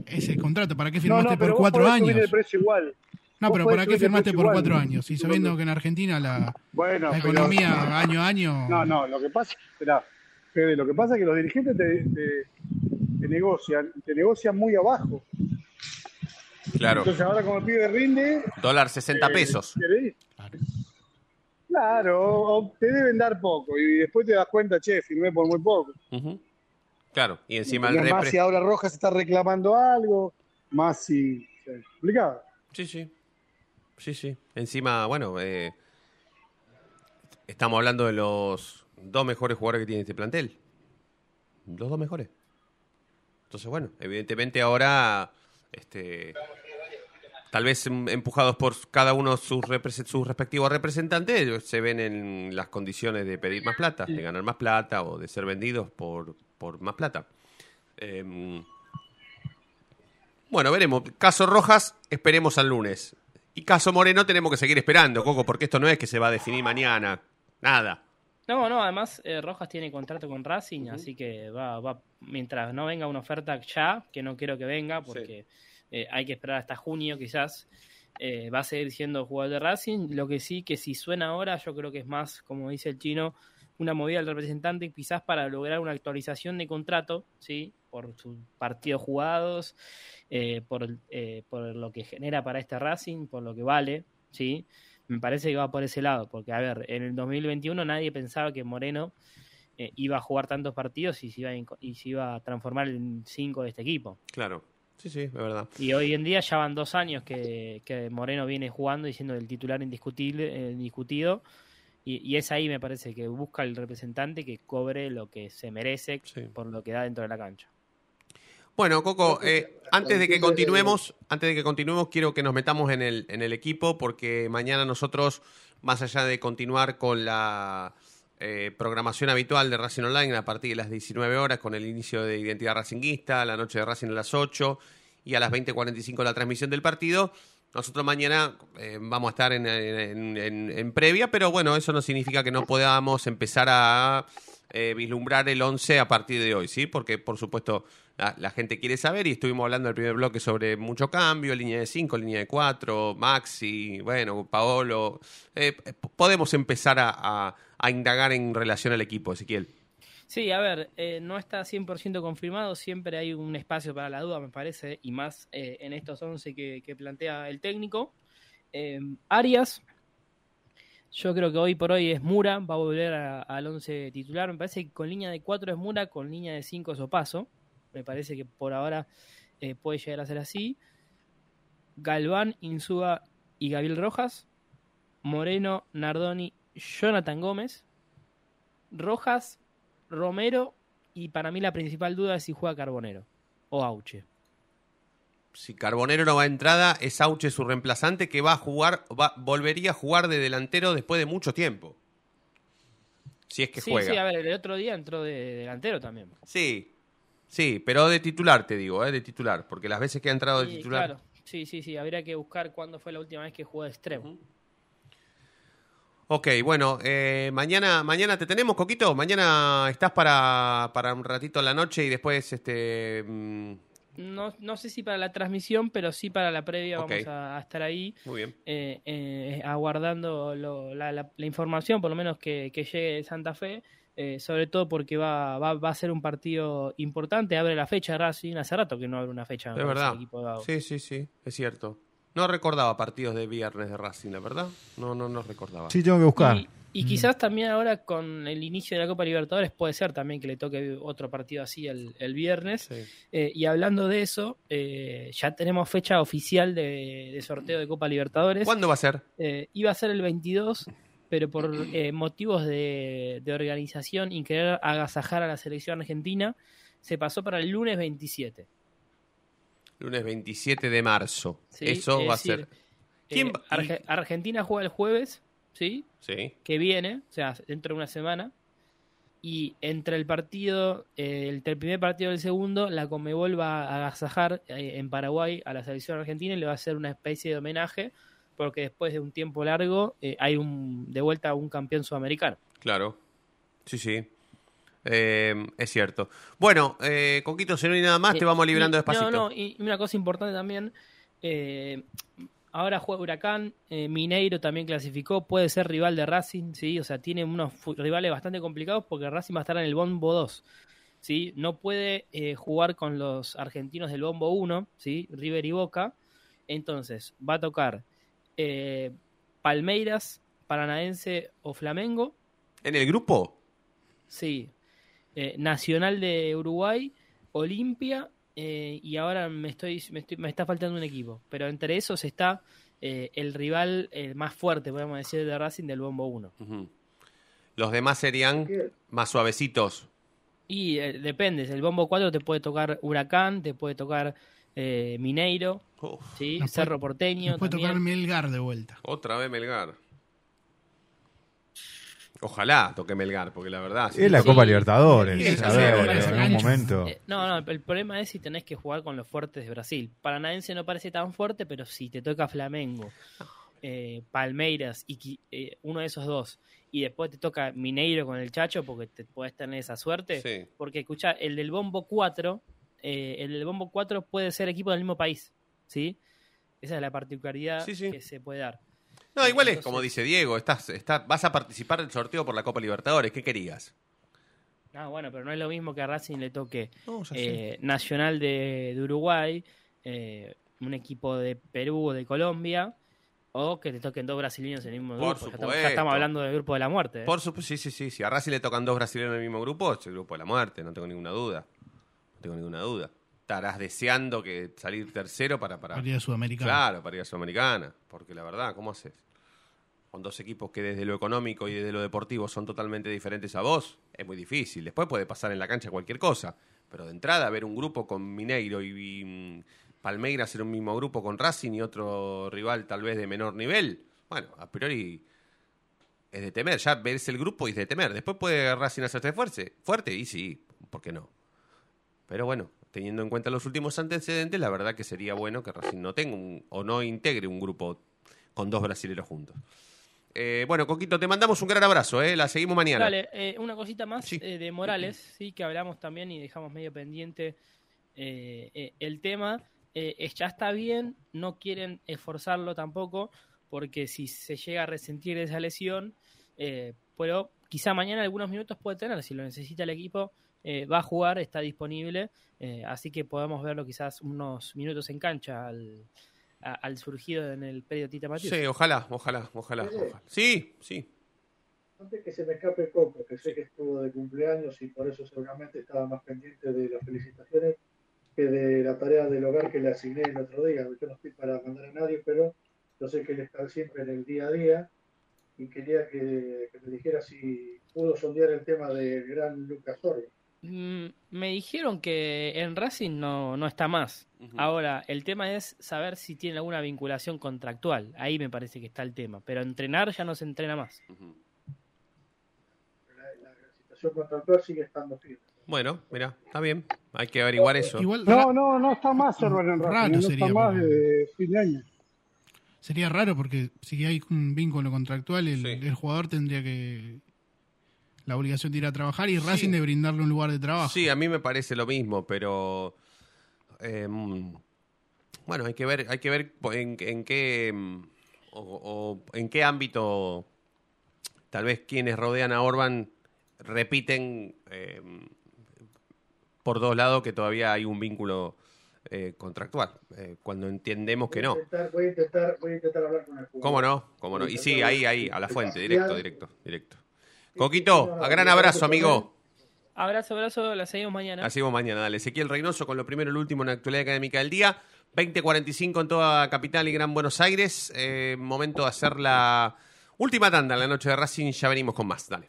ese contrato. ¿Para qué firmaste no, por vos cuatro podés subir años? el precio igual. No, pero ¿para qué firmaste por igual. cuatro años? Y sabiendo que en Argentina la, Bueno, la pero- economía año a año... No, no, lo que pasa, esperá, Fede, lo que pasa es que los dirigentes te, te- te negocian, te negocian muy abajo. Claro. Entonces ahora como el pibe rinde, Dólar 60 eh, pesos. ¿querés? Claro, o te deben dar poco y después te das cuenta, che, firmé por muy poco. Ujú. Claro, y encima el más repre... si ahora Rojas está reclamando algo, más si... Complicado. Sí, sí. Sí, sí. Encima, bueno, eh, estamos hablando de los dos mejores jugadores que tiene este plantel. Los dos mejores. Entonces, bueno, evidentemente ahora, este, tal vez em- empujados por cada uno sus, sus respectivos representantes, ellos se ven en las condiciones de pedir más plata, de ganar más plata o de ser vendidos por, por más plata. Em, bueno, veremos. Caso Rojas, esperemos al lunes. Y caso Moreno, tenemos que seguir esperando, Coco, porque esto no es que se va a definir mañana. Nada. No, no, además eh, Rojas tiene contrato con Racing, así que va, va, mientras no venga una oferta ya, que no quiero que venga, porque eh, hay que esperar hasta junio quizás, eh, va a seguir siendo jugador de Racing. Lo que sí, que si suena ahora, yo creo que es más, como dice el chino, una movida del representante quizás para lograr una actualización de contrato, ¿sí? Por sus partidos jugados, eh, por, por lo que genera para este Racing, por lo que vale, ¿sí? Me parece que va por ese lado, porque a ver, en el 2021 nadie pensaba que Moreno iba a jugar tantos partidos y iba a, y se iba a transformar en cinco de este equipo. Claro. Sí, sí, es verdad. Y hoy en día ya van dos años que, que Moreno viene jugando y siendo el titular indiscutible, eh, indiscutido. Y, y es ahí, me parece, que busca el representante que cobre lo que se merece por lo que da dentro de la cancha. Bueno, Coco, eh, antes de que continuemos, antes de que continuemos, quiero que nos metamos en el, en el equipo, porque mañana nosotros, más allá de continuar con la eh, programación habitual de Racing Online a partir de las 19 horas, con el inicio de Identidad Racinguista, la noche de Racing a las 8 y a las 20.45 la transmisión del partido. Nosotros mañana eh, vamos a estar en, en- en- previa, pero bueno, eso no significa que no podamos empezar a eh, vislumbrar el 11 a partir de hoy, ¿sí? Porque, por supuesto, la, gente quiere saber y estuvimos hablando en el primer bloque sobre mucho cambio, línea de 5, línea de 4, Maxi, bueno, Paolo. Eh, podemos empezar a, indagar en relación al equipo, Ezequiel. Sí, a ver, eh, no está 100% confirmado, siempre hay un espacio para la duda, me parece, y más eh, en estos 11 que, que plantea el técnico. Arias, yo creo que hoy por hoy es Mura, va a volver al 11 titular, me parece que con línea de 4 es Mura, con línea de 5 es Opaso, me parece que por ahora eh, puede llegar a ser así. Galván, Insúa y Gabriel Rojas. Moreno, Nardoni, Jonathan Gómez. Rojas, Romero y para mí la principal duda es si juega Carbonero o Auche. Si Carbonero no va a entrada, es Auche su reemplazante que va a jugar, va, volvería a jugar de delantero después de mucho tiempo. Si es que sí, juega. sí, a ver, el otro día entró de delantero también. Sí, sí, pero de titular te digo, ¿eh? de titular, porque las veces que ha entrado de Sí, titular. claro. Sí, sí, sí, habría que buscar cuándo fue la última vez que jugó de extremo. Ok, bueno, eh, mañana, mañana te tenemos, Coquito. Mañana estás para, para un ratito a la noche y después, este, mm, No, no sé si para la transmisión, pero sí para la previa vamos a, a estar ahí muy bien. eh, eh, aguardando lo- la, la- la información, por lo menos que, que llegue de Santa Fe, eh, sobre todo porque va, va, va a ser un partido importante, abre la fecha Racing, hace rato que no abre una fecha. Es verdad. Sí, sí, sí, es cierto. No recordaba partidos de viernes de Racing, la verdad. No, no, no recordaba. Sí, tengo que buscar. Y, y quizás también ahora con el inicio de la Copa Libertadores puede ser también que le toque otro partido así el, el viernes. Sí. Eh, y hablando de eso, eh, ya tenemos fecha oficial de, de sorteo de Copa Libertadores. ¿Cuándo va a ser? Eh, iba a ser el 22, pero por eh, motivos de, de organización y querer agasajar a la selección argentina, se pasó para el lunes 27. Lunes 27 de marzo. ¿sí? Eso Es va a ser. ¿Quién eh, va- Arge- Argentina juega el jueves, ¿sí? Sí. que viene, o sea, dentro de una semana. Y entre el partido, eh, entre el primer partido y el segundo, la Comebol va a agasajar eh, en Paraguay a la selección argentina y le va a hacer una especie de homenaje, porque después de un tiempo largo eh, hay un de vuelta un campeón sudamericano. Claro. Sí, sí. Eh, es cierto. Bueno, eh, Coquito, si no hay nada más, te Eh, vamos librando despacito. No, no, y una cosa importante también, ahora juega Huracán, Mineiro también clasificó, puede ser rival de Racing, ¿sí? O sea, tiene unos rivales bastante complicados porque Racing va a estar en el Bombo 2, ¿sí? No puede eh, jugar con los argentinos del Bombo 1, ¿sí? River y Boca. Entonces, va a tocar eh, Palmeiras, Paranaense o Flamengo, ¿En el grupo? Sí. Eh, Nacional de Uruguay, Olimpia eh, y ahora me estoy, me estoy- me está faltando un equipo. Pero entre esos está eh, el rival eh, más fuerte, podemos decir, de Racing del Bombo 1. Ujú. Los demás serían más suavecitos. Y eh, depende, el Bombo 4 te puede tocar Huracán, te puede tocar eh, Mineiro, ¿sí? Nos puede- Cerro Porteño Nos puede también. tocar Melgar de vuelta. Otra vez Melgar. Ojalá toque Melgar, porque la verdad. Es la Copa Libertadores, Sí, a sí, ver, sí, en sí. algún momento. Eh, no, no, el problema es si tenés que jugar con los fuertes de Brasil. Paranaense no parece tan fuerte, pero si te toca Flamengo, eh, Palmeiras y eh, uno de esos dos, y después te toca Mineiro con el Chacho, porque te puedes tener esa suerte. Sí. Porque escucha, el del Bombo 4, eh, el del Bombo 4 puede ser equipo del mismo país, ¿sí? Esa es la particularidad Sí, sí. que se puede dar. No, igual es como dice Diego, estás, estás, vas a participar del sorteo por la Copa Libertadores. ¿Qué querías? Ah, bueno, pero no es lo mismo que a Racing le toque No, eh, Nacional de, de Uruguay, eh, un equipo de Perú o de Colombia, o que te toquen dos brasileños en el mismo Por grupo. Ya estamos, ya supuesto. estamos hablando del grupo de la muerte. ¿eh? Por supuesto, sí, sí, sí. Si a Racing le tocan dos brasileños en el mismo grupo, es el grupo de la muerte, no tengo ninguna duda. No tengo ninguna duda. Estarás deseando que salir tercero para... para... Para ir a Sudamericana. Claro, para ir a Sudamericana. Porque la verdad, ¿cómo haces? Con dos equipos que desde lo económico y desde lo deportivo son totalmente diferentes a vos, es muy difícil. Después puede pasar en la cancha cualquier cosa. Pero de entrada, ver un grupo con Mineiro y, y, mm, Palmeiras en un mismo grupo con Racing y otro rival tal vez de menor nivel, bueno, a priori es de temer. Ya ves el grupo y es de temer. Después puede Racing hacerse fuerte, fuerte y sí, ¿por qué no? Pero bueno, teniendo en cuenta los últimos antecedentes, la verdad que sería bueno que Racing no tenga un- o no integre un grupo con dos brasileros juntos. Eh, bueno, Coquito, te mandamos un gran abrazo, ¿eh? La seguimos mañana. Dale, eh, una cosita más eh, de Morales, sí, que hablamos también y dejamos medio pendiente eh, eh, el tema. Ya está bien, no quieren esforzarlo tampoco, porque si se llega a resentir esa lesión, eh, pero quizá mañana algunos minutos puede tener, si lo necesita el equipo, eh, va a jugar, está disponible, eh, así que podemos verlo quizás unos minutos en cancha al, a- al surgido en el periodo Tita Matius. Sí, ojalá, ojalá, ojalá, ojalá. Sí, sí. Antes que se me escape Coco, que sé que estuvo de cumpleaños y por eso seguramente estaba más pendiente de las felicitaciones, que de la tarea del hogar que le asigné el otro día. Yo no estoy para mandar a nadie, pero yo sé que él está siempre en el día a día y quería que, que me dijera si pudo sondear el tema del gran Lucas Orbe. Mm, me dijeron que en Racing no, no está más. Ahora, el tema es saber si tiene alguna vinculación contractual. Ahí me parece que está el tema. Pero entrenar ya no se entrena más. La situación contractual sigue estando firme. Bueno, mira, está bien. Hay que averiguar eso. Igual No, no, no está más Herbert en Raro Racing, no sería, está más de fin de año. sería raro porque si hay un vínculo contractual, el, el jugador tendría que la obligación de ir a trabajar y Racing de brindarle un lugar de trabajo. Sí, a mí me parece lo mismo, pero eh, bueno, hay que ver, hay que ver en, en qué mm, o, o en qué ámbito tal vez quienes rodean a Orban repiten eh, por dos lados que todavía hay un vínculo eh, contractual, eh, cuando entendemos que no. Voy a intentar, voy a intentar, voy a intentar hablar con el jugador. ¿Cómo no? ¿Cómo no? Y sí, ahí, ahí, a la fuente, directo, directo, directo. Coquito, a gran abrazo, amigo. Abrazo, abrazo, la seguimos mañana. Así vamos mañana, dale. Ezequiel Reynoso con lo primero y lo último en la actualidad académica del día. 20.45 en toda Capital y Gran Buenos Aires. Eh, momento de hacer la última tanda en la noche de Racing. Ya venimos con más. Dale.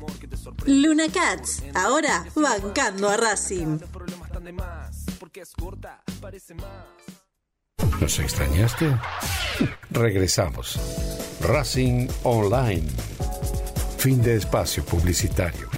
Luna Cats, ahora bancando a Racing. ¿Nos extrañaste? Regresamos. Racing Online. Fin de espacio publicitario.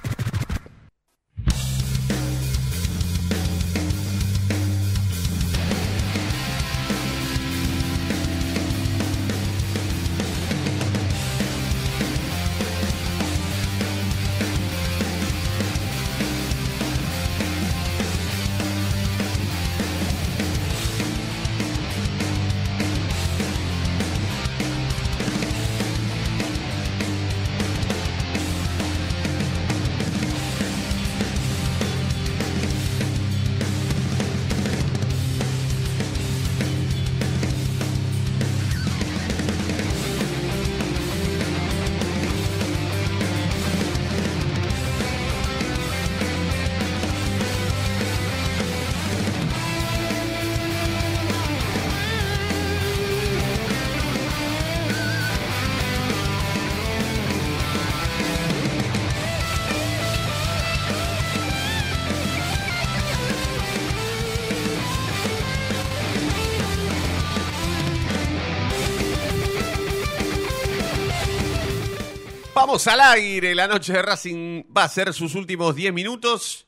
Vamos al aire. La noche de Racing va a ser sus últimos 10 minutos.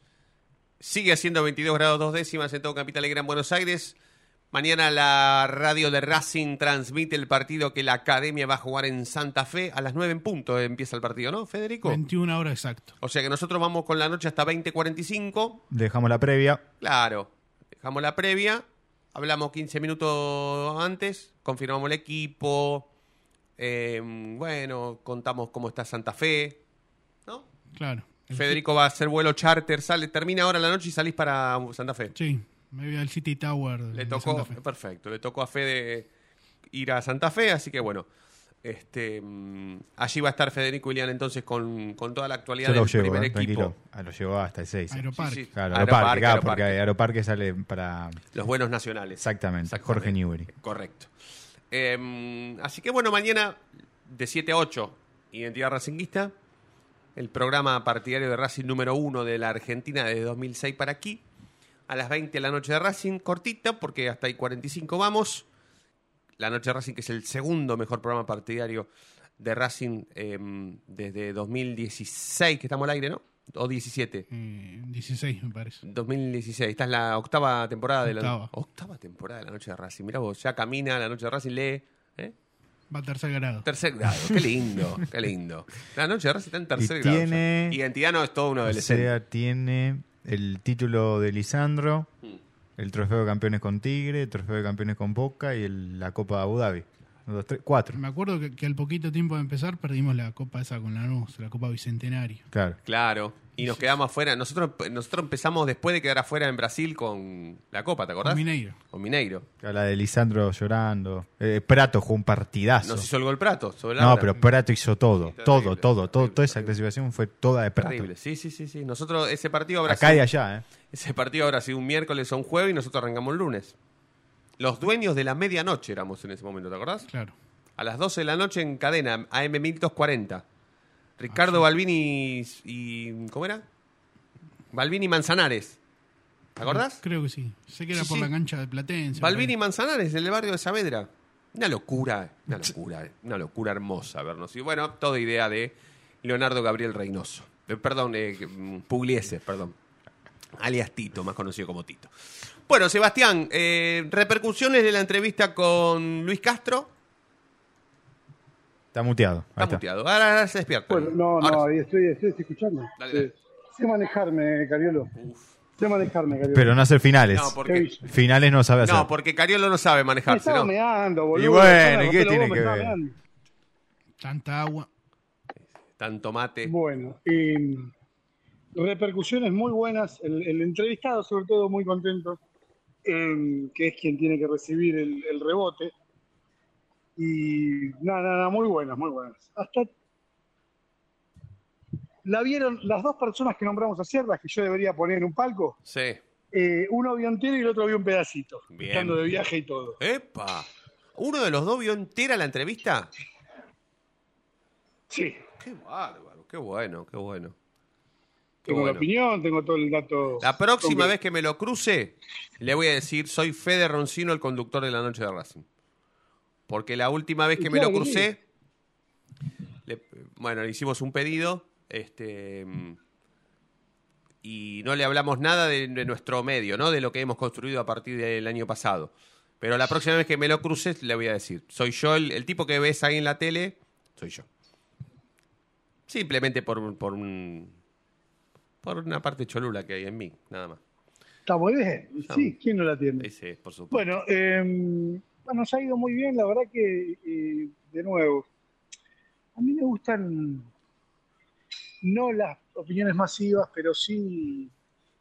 Sigue haciendo 22 grados dos décimas en todo Capital y Gran Buenos Aires. Mañana la radio de Racing transmite el partido que la academia va a jugar en Santa Fe. A las 9 en punto empieza el partido, ¿no, Federico? 21 horas exacto. O sea que nosotros vamos con la noche hasta 20.45. Dejamos la previa. Claro. Dejamos la previa. Hablamos 15 minutos antes. Confirmamos el equipo. Eh, bueno, contamos cómo está Santa Fe. Claro. Federico va a hacer vuelo charter, sale, termina ahora la noche y salís para Santa Fe. Sí, me voy al City Tower. Le de tocó, Santa Fe. perfecto, le tocó a Fede ir a Santa Fe, así que bueno, este, mm, allí va a estar Federico Ilián entonces con, con toda la actualidad del llevo, primer eh, equipo. tranquilo. Ah, lo llevo hasta el 6. Aeroparque. Sí, sí. Claro, Aeroparque, Aeroparque, claro, Aeroparque. porque Aeroparque sale para... Los buenos nacionales. Exactamente, Jorge Newbery. Correcto. Eh, así que bueno, mañana de 7 a 8, Identidad Racinguista, el programa partidario de Racing número uno de la Argentina desde 2006 para aquí. A las 20 la noche de Racing, cortita, porque hasta ahí 45 vamos. La noche de Racing, que es el segundo mejor programa partidario de Racing eh, desde 2016, que estamos al aire, ¿no? O 17. Eh, 16, me parece. 2016. Esta es la octava temporada de la Octava. octava temporada de la Noche de Racing. Mira vos, ya camina la Noche de Racing, lee. ¿eh? Va a tercer grado. Tercer grado, qué lindo, qué lindo. La Noche de Racing está en tercer Y grado. ya. tiene- Identidad no es todo un O adolescente. sea, tiene el título de Lisandro, Mm. el trofeo de campeones con Tigre, el trofeo de campeones con Boca y el- la Copa de Abu Dhabi. Uno, dos, tres, cuatro. Me acuerdo que, que al poquito tiempo de empezar perdimos la copa esa con Lanús, la copa bicentenario. Claro. Claro. Y nos quedamos afuera. Nosotros, nosotros empezamos después de quedar afuera en Brasil con la Copa, ¿te acordás? Con Mineiro. Con Mineiro. La de Lisandro llorando. Eh, Prato jugó un partidazo. Nos hizo el gol Prato sobre la No, hora. pero Prato hizo todo. Sí, todo, terrible, todo, todo. Toda esa clasificación fue toda de Prato. Terrible. Sí, sí, sí, sí. Nosotros ese partido habrá Acá y sido- allá, ¿eh? Ese partido habrá sido un miércoles o un jueves y nosotros arrancamos el lunes. Los dueños de la medianoche éramos en ese momento, ¿te acordás? Claro. A las 12 de la noche en cadena, AM 1240. Ricardo Balvini y, y- ¿Cómo era? Balvini Manzanares. ¿Te acordás? Creo que sí. Sé que era Sí, por sí. la cancha de Platense. Balvini Manzanares, en el barrio de Saavedra. Una locura, una locura, una locura hermosa vernos. Y bueno, toda idea de Leonardo Gabriel Reynoso. Eh, perdón, eh, mm, Pugliese, perdón. Alias Tito, más conocido como Tito. Bueno, Sebastián, eh, repercusiones de la entrevista con Luis Castro. Está muteado. Está está. muteado. Ahora, ahora se despierta. Bueno, no, Ahora no, sí. ahí estoy, estoy, estoy escuchando. Dale, dale. Sé manejarme, Cariolo. Sé manejarme, Cariolo. Pero no hacer finales. No, porque, Finales no sabe hacer. no, porque Cariolo no sabe Me manejarse, estaba ¿no? meando, boludo. Y bueno, ¿y qué tiene me que ver? meando. Tanta agua. Tanto mate. Bueno, y repercusiones muy buenas. El, el entrevistado, sobre todo, muy contento, eh, que es quien tiene que recibir el, el rebote. Y nada, nada, muy buenas, muy buenas. Hasta la vieron las dos personas que nombramos ayer, las que yo debería poner en un palco. Sí. Eh, uno vio entero y el otro vio un pedacito, Bien. estando de viaje y todo. ¡Epa! ¿Uno de los dos vio entera la entrevista? Sí. Qué bárbaro, qué bueno, qué bueno. Tengo bueno. la opinión, tengo todo el dato. La próxima vez que me lo cruce, le voy a decir, soy Fede Roncino, el conductor de la noche de Racing. Porque la última vez que me lo crucé, Le- bueno, le hicimos un pedido. Este. Y no le hablamos nada de, de nuestro medio, ¿no? De lo que hemos construido a partir del año pasado. Pero la próxima vez que me lo cruces, le voy a decir. Soy yo, el, el tipo que ves ahí en la tele, soy yo. Simplemente por, por un. Por una parte cholula que hay en mí, nada más. Está muy bien. Sí, ¿quién no la tiene? Sí, por supuesto. Bueno, eh, bueno, nos ha ido muy bien, la verdad que, eh, de nuevo, a mí me gustan no las opiniones masivas, pero sí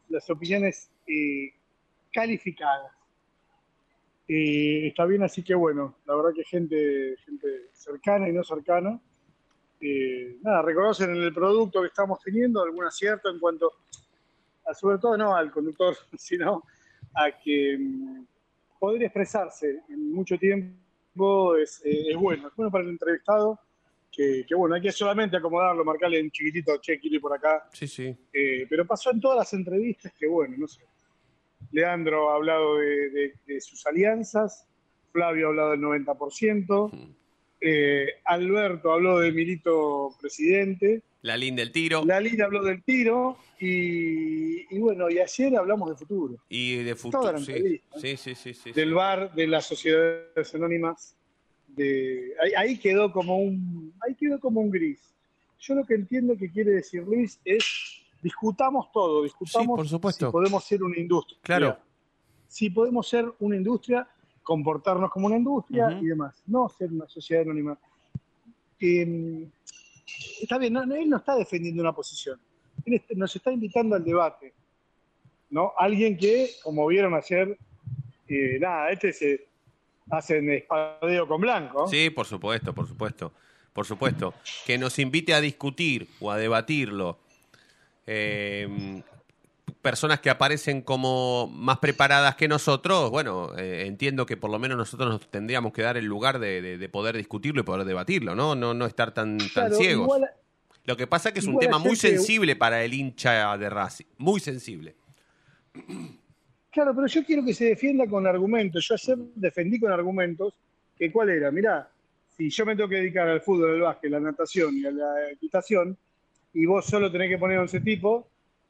las opiniones eh, calificadas. Eh, está bien, así que bueno, la verdad que gente, gente cercana y no cercana, nada, reconocen en el producto que estamos teniendo algún acierto en cuanto, a, sobre todo no al conductor, sino a que mm, poder expresarse en mucho tiempo es, eh, es bueno, es bueno para el entrevistado, que, que, bueno, hay que solamente acomodarlo, marcarle en chiquitito, che, quiero ir por acá, Sí, sí. eh, pero pasó en todas las entrevistas que, bueno, no sé. Leandro ha hablado de, de- de sus alianzas, Flavio ha hablado del 90%, eh, Alberto habló de Milito presidente, La linda del tiro. Lalín habló del tiro y, y bueno, y ayer hablamos de futuro, Y de Toda futuro. la Sí. sí, sí, sí, sí. del bar, de las sociedades anónimas. De, ahí, ahí quedó como un, ahí quedó como un gris. Yo lo que entiendo que quiere decir Luis es discutamos todo, discutamos por supuesto. si podemos ser una industria. Claro. Si podemos ser una industria, comportarnos como una industria y demás, no ser una sociedad anónima. Eh, está bien, no, él no está defendiendo una posición, él nos está invitando al debate. ¿no? Alguien que, como vieron ayer, eh, nada, este se hacen espadeo con blanco. Sí, por supuesto, por supuesto. Por supuesto. Que nos invite a discutir o a debatirlo. Eh, personas que aparecen como más preparadas que nosotros, bueno, eh, entiendo que por lo menos nosotros nos tendríamos que dar el lugar de, de- de poder discutirlo y poder debatirlo, ¿no? No, no estar tan, tan Claro, ciegos. igual- Lo que pasa es que es un tema muy que- sensible para el hincha de Racing. Muy sensible. Claro, pero yo quiero que se defienda con argumentos. Yo ayer defendí con argumentos que cuál era, mirá, si yo me tengo que dedicar al fútbol, al básquet, a la natación y a la equitación, y vos solo tenés que poner 11 tipos,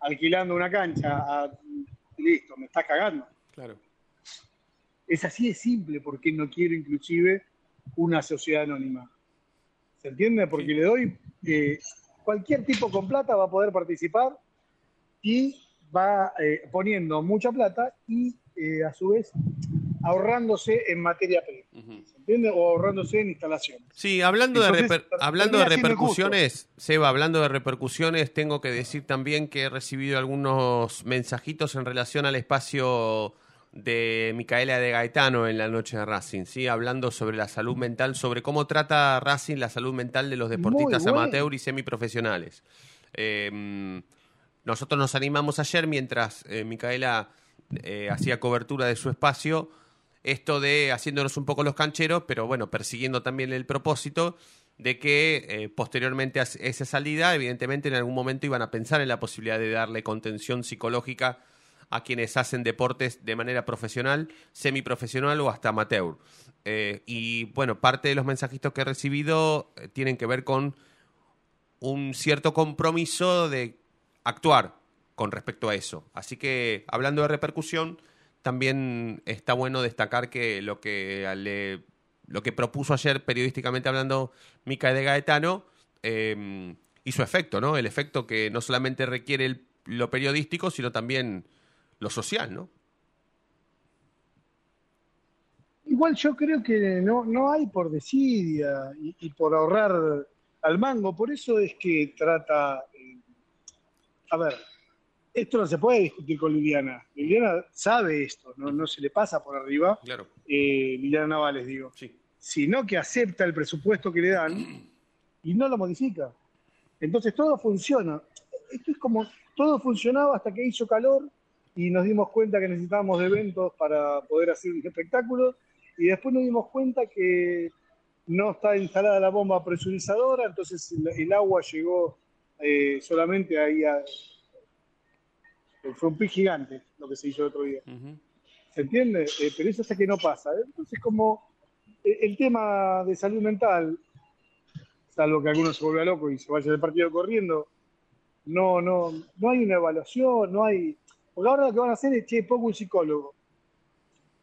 alquilando una cancha, a- listo, me estás cagando. Claro. Es así de simple porque no quiero inclusive una sociedad anónima. ¿Se entiende? Porque le doy, eh, cualquier tipo con plata va a poder participar y va eh, poniendo mucha plata y eh, a su vez ahorrándose en materia prima. ¿Se entiende? O ahorrándose en instalaciones. Sí, hablando de, reper- hablando de repercusiones, Seba, hablando de repercusiones, tengo que decir también que he recibido algunos mensajitos en relación al espacio de Micaela de Gaetano en la noche de Racing, ¿sí? hablando sobre la salud mental, sobre cómo trata Racing la salud mental de los deportistas amateur y semiprofesionales. Eh, nosotros nos animamos ayer mientras eh, Micaela eh, hacía cobertura de su espacio, esto de haciéndonos un poco los cancheros, pero bueno, persiguiendo también el propósito de que eh, posteriormente a esa salida, evidentemente en algún momento iban a pensar en la posibilidad de darle contención psicológica a quienes hacen deportes de manera profesional, semiprofesional o hasta amateur. Eh, y bueno, parte de los mensajitos que he recibido eh, tienen que ver con un cierto compromiso de actuar con respecto a eso. Así que, hablando de repercusión, también está bueno destacar que lo que lo que propuso ayer periodísticamente hablando Mica de Gaetano eh, hizo efecto, ¿no? El efecto que no solamente requiere lo periodístico, sino también lo social, ¿no? Igual yo creo que no, no hay por desidia y, y por ahorrar al mango. Por eso es que trata. eh, a ver, esto no se puede discutir con Liliana. Liliana sabe esto, no, no se le pasa por arriba. Claro. Eh, Liliana Navales, digo. Sino que acepta el presupuesto que le dan y no lo modifica. Entonces todo funciona. Esto es como. Todo funcionaba hasta que hizo calor y nos dimos cuenta que necesitábamos de eventos para poder hacer un espectáculo y después nos dimos cuenta que no está instalada la bomba presurizadora, entonces el, el agua llegó eh, solamente ahí a... Fue un pic gigante lo que se hizo el otro día. ¿Se entiende? Eh, pero eso hasta que no pasa. Entonces como eh, el tema de salud mental salvo que alguno se vuelva loco y se vaya del partido corriendo. No, no, no hay una evaluación, no hay. Porque ahora lo que van a hacer es, che, pongo un psicólogo.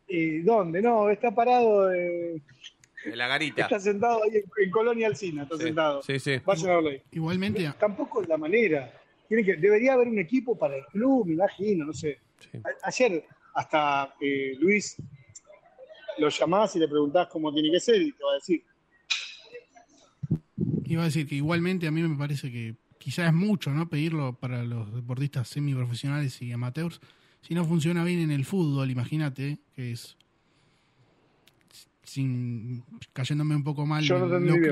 ¿Y dónde? No, está parado, En la garita. está sentado ahí en, en Colonia Alcina, está Sí, sentado. sí, sí. Vayan a verlo ahí. Igualmente, Tampoco es la manera. Tiene que, debería haber un equipo para el club, me imagino, no sé. A- ayer hasta eh, Luis lo llamás y le preguntás cómo tiene que ser y te va a decir. iba a decir que igualmente a mí me parece que quizás es mucho, ¿no? Pedirlo para los deportistas semiprofesionales y amateurs. Si no funciona bien en el fútbol, imagínate, que es sin cayéndome un poco mal no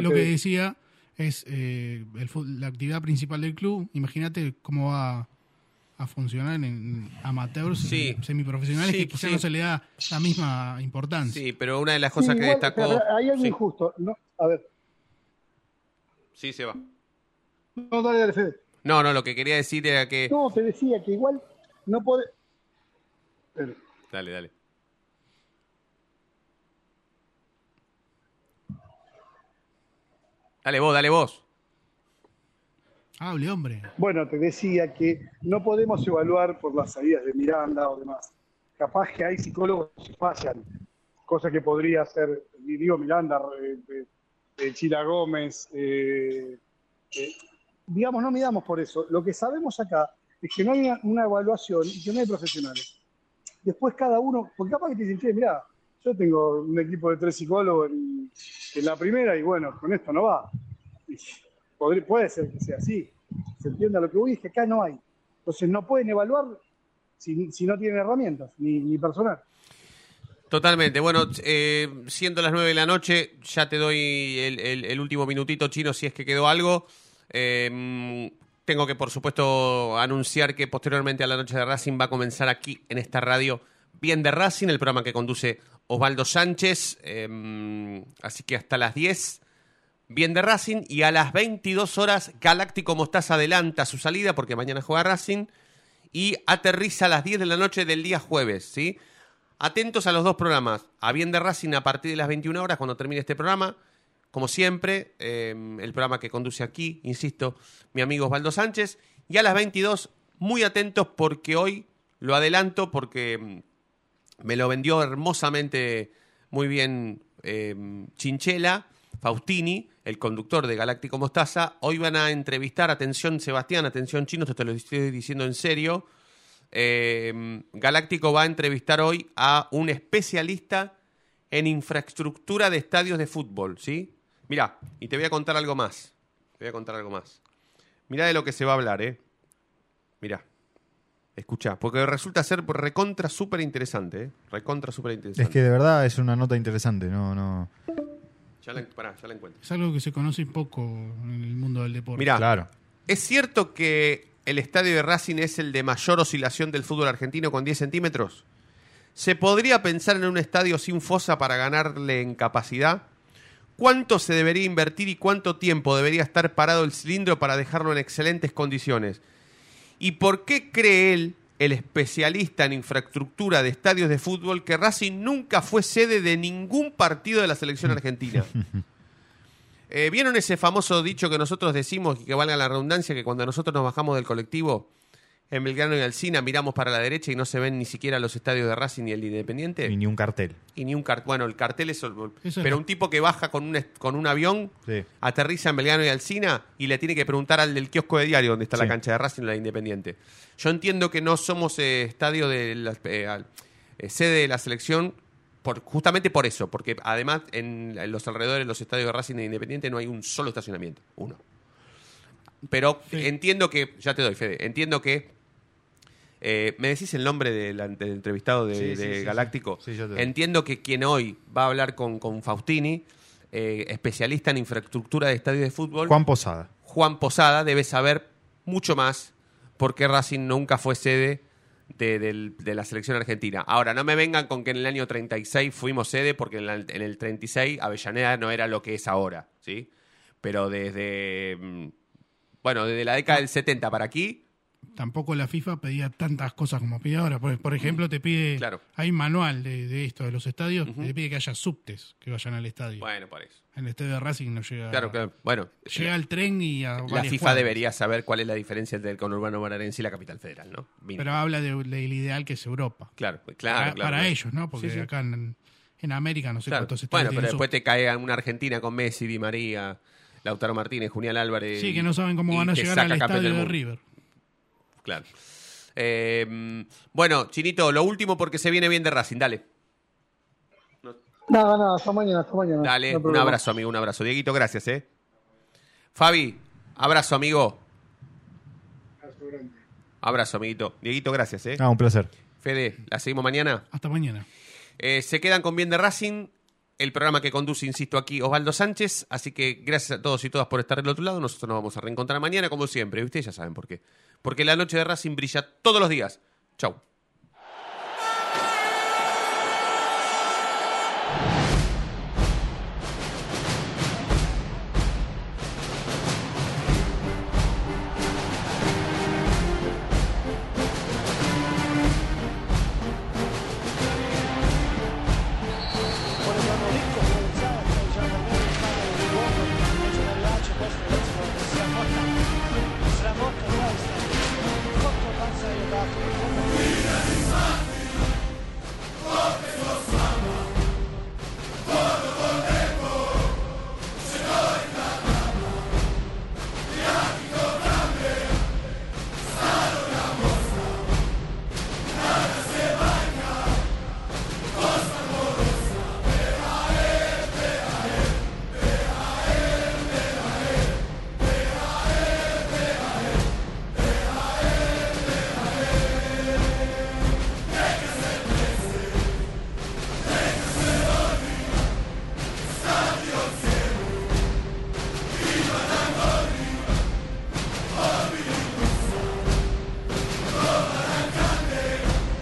lo, que decía es eh, el la actividad principal del club. Imagínate cómo va a funcionar en amateurs Sí. y semiprofesionales Sí, que quizás sí. no se le da la misma importancia. Sí, pero una de las cosas Sí, que igual, destacó. hay algo Sí, injusto. No, a ver, sí, se va. no, dale, dale, Fede. No, no, lo que quería decir era que. No, te decía que igual no puede. Pero, Dale, dale. Dale vos, dale vos. Hable, hombre. Bueno, te decía que no podemos evaluar por las salidas de Miranda o demás. Capaz que hay psicólogos que fallan, cosa que podría hacer, digo, Miranda, eh, eh, Chila Gómez. eh, eh, digamos, no midamos por eso. Lo que sabemos acá es que no hay una, una evaluación y que no hay profesionales. Después cada uno, porque capaz que te dicen, che, mirá, yo tengo un equipo de tres psicólogos en, la primera y bueno, con esto no va. Podría- puede ser que sea así. Se entienda lo que voy, es que acá no hay. Entonces no pueden evaluar si, si no tienen herramientas, ni, personal. Totalmente. Bueno, eh, siendo las 9 de la noche, ya te doy el, el- el último minutito chino si es que quedó algo. Eh, tengo que, por supuesto, anunciar que posteriormente a la noche de Racing va a comenzar aquí en esta radio Bien de Racing, el programa que conduce Osvaldo Sánchez. Eh, así que hasta las 10, Bien de Racing. Y a las 22 horas, Galáctico Mostaza adelanta su salida porque mañana juega Racing. Y aterriza a las 10 de la noche del día jueves, ¿sí? Atentos a los dos programas. A Bien de Racing a partir de las 21 horas, cuando termine este programa. Como siempre, eh, el programa que conduce aquí, insisto, mi amigo Osvaldo Sánchez. Y a las 22, muy atentos porque hoy lo adelanto porque mm, me lo vendió hermosamente, muy bien eh, Chinchela, Faustini, el conductor de Galáctico Mostaza. Hoy van a entrevistar, atención Sebastián, atención Chino, te lo estoy diciendo en serio. Eh, Galáctico va a entrevistar hoy a un especialista en infraestructura de estadios de fútbol, ¿sí? Mira, y te voy a contar algo más. Te voy a contar algo más. Mira de lo que se va a hablar, ¿eh? Mira. Escucha, porque resulta ser recontra súper interesante, ¿eh? Recontra súper interesante. Es que de verdad es una nota interesante, no, no. Ya la, pará, ya la encuentro. Es algo que se conoce poco en el mundo del deporte. Mira, Claro. ¿es cierto que el estadio de Racing es el de mayor oscilación del fútbol argentino con 10 centímetros? ¿Se podría pensar en un estadio sin fosa para ganarle en capacidad? ¿Cuánto se debería invertir y cuánto tiempo debería estar parado el cilindro para dejarlo en excelentes condiciones? ¿Y por qué cree él, el especialista en infraestructura de estadios de fútbol, que Racing nunca fue sede de ningún partido de la selección argentina? Eh, ¿Vieron ese famoso dicho que nosotros decimos, y que valga la redundancia, que cuando nosotros nos bajamos del colectivo en Belgrano y Alcina miramos para la derecha y no se ven ni siquiera los estadios de Racing ni el de Independiente? Y ni un cartel. Y ni un cartel. Bueno, el cartel es. Eso pero es- un tipo que baja con un, con un avión, Sí. aterriza en Belgrano y Alcina y le tiene que preguntar al del kiosco de diario donde está la cancha de Racing o la de Independiente. Yo entiendo que no somos eh, estadio de la, eh, eh, sede de la selección por, justamente por eso, porque además en, en los alrededores de los estadios de Racing e Independiente no hay un solo estacionamiento, uno. Pero Sí. entiendo que, ya te doy, Fede, entiendo que eh, ¿Me decís el nombre del, entrevistado de, Sí, sí, de sí, Galáctico? sí. Entiendo que quien hoy va a hablar con, con Faustini, eh, especialista en infraestructura de estadios de fútbol, Juan Posada. Juan Posada, debe saber mucho más porque Racing nunca fue sede de, la selección argentina. Ahora, no me vengan con que en el año 36 fuimos sede porque en, la- en el 36 Avellaneda no era lo que es ahora, ¿sí? Pero desde, mm, bueno, desde la década del 70 para aquí, tampoco la FIFA pedía tantas cosas como pide ahora. Por, por ejemplo, te pide, hay un manual de, de esto, de los estadios, te pide que haya subtes que vayan al estadio. Bueno, por eso. En el estadio de Racing no llega. Claro, claro. Bueno, Llega el tren y a la FIFA cuadras. debería saber cuál es la diferencia entre el conurbano bonaerense y la capital federal, ¿no? Mínimo. Pero habla de- del ideal que es Europa. Claro, claro, para, claro, para claro. ellos, ¿no? Porque Sí, sí. acá en, en América no sé Claro. cuántos Bueno, estadios pero tienen después te cae una Argentina con Messi, Di María, Lautaro Martínez, Julián Álvarez. Sí, que no saben cómo van a llegar al estadio de. River. Claro. Eh, bueno, Chinito, lo último porque se viene bien de Racing, dale. Nada, nada, hasta mañana, hasta mañana. Dale, No un abrazo, amigo, un abrazo. Dieguito, gracias, ¿eh? Fabi, abrazo, amigo. Abrazo, amiguito. Dieguito, gracias, ¿eh? Ah, un placer. Fede, ¿la seguimos mañana? Hasta mañana. Eh, se quedan con Bien de Racing, el programa que conduce, insisto, aquí Osvaldo Sánchez. Así que gracias a todos y todas por estar del otro lado. Nosotros nos vamos a reencontrar mañana, como siempre. Ustedes ya saben por qué. Porque la noche de Racing brilla todos los días. Chau.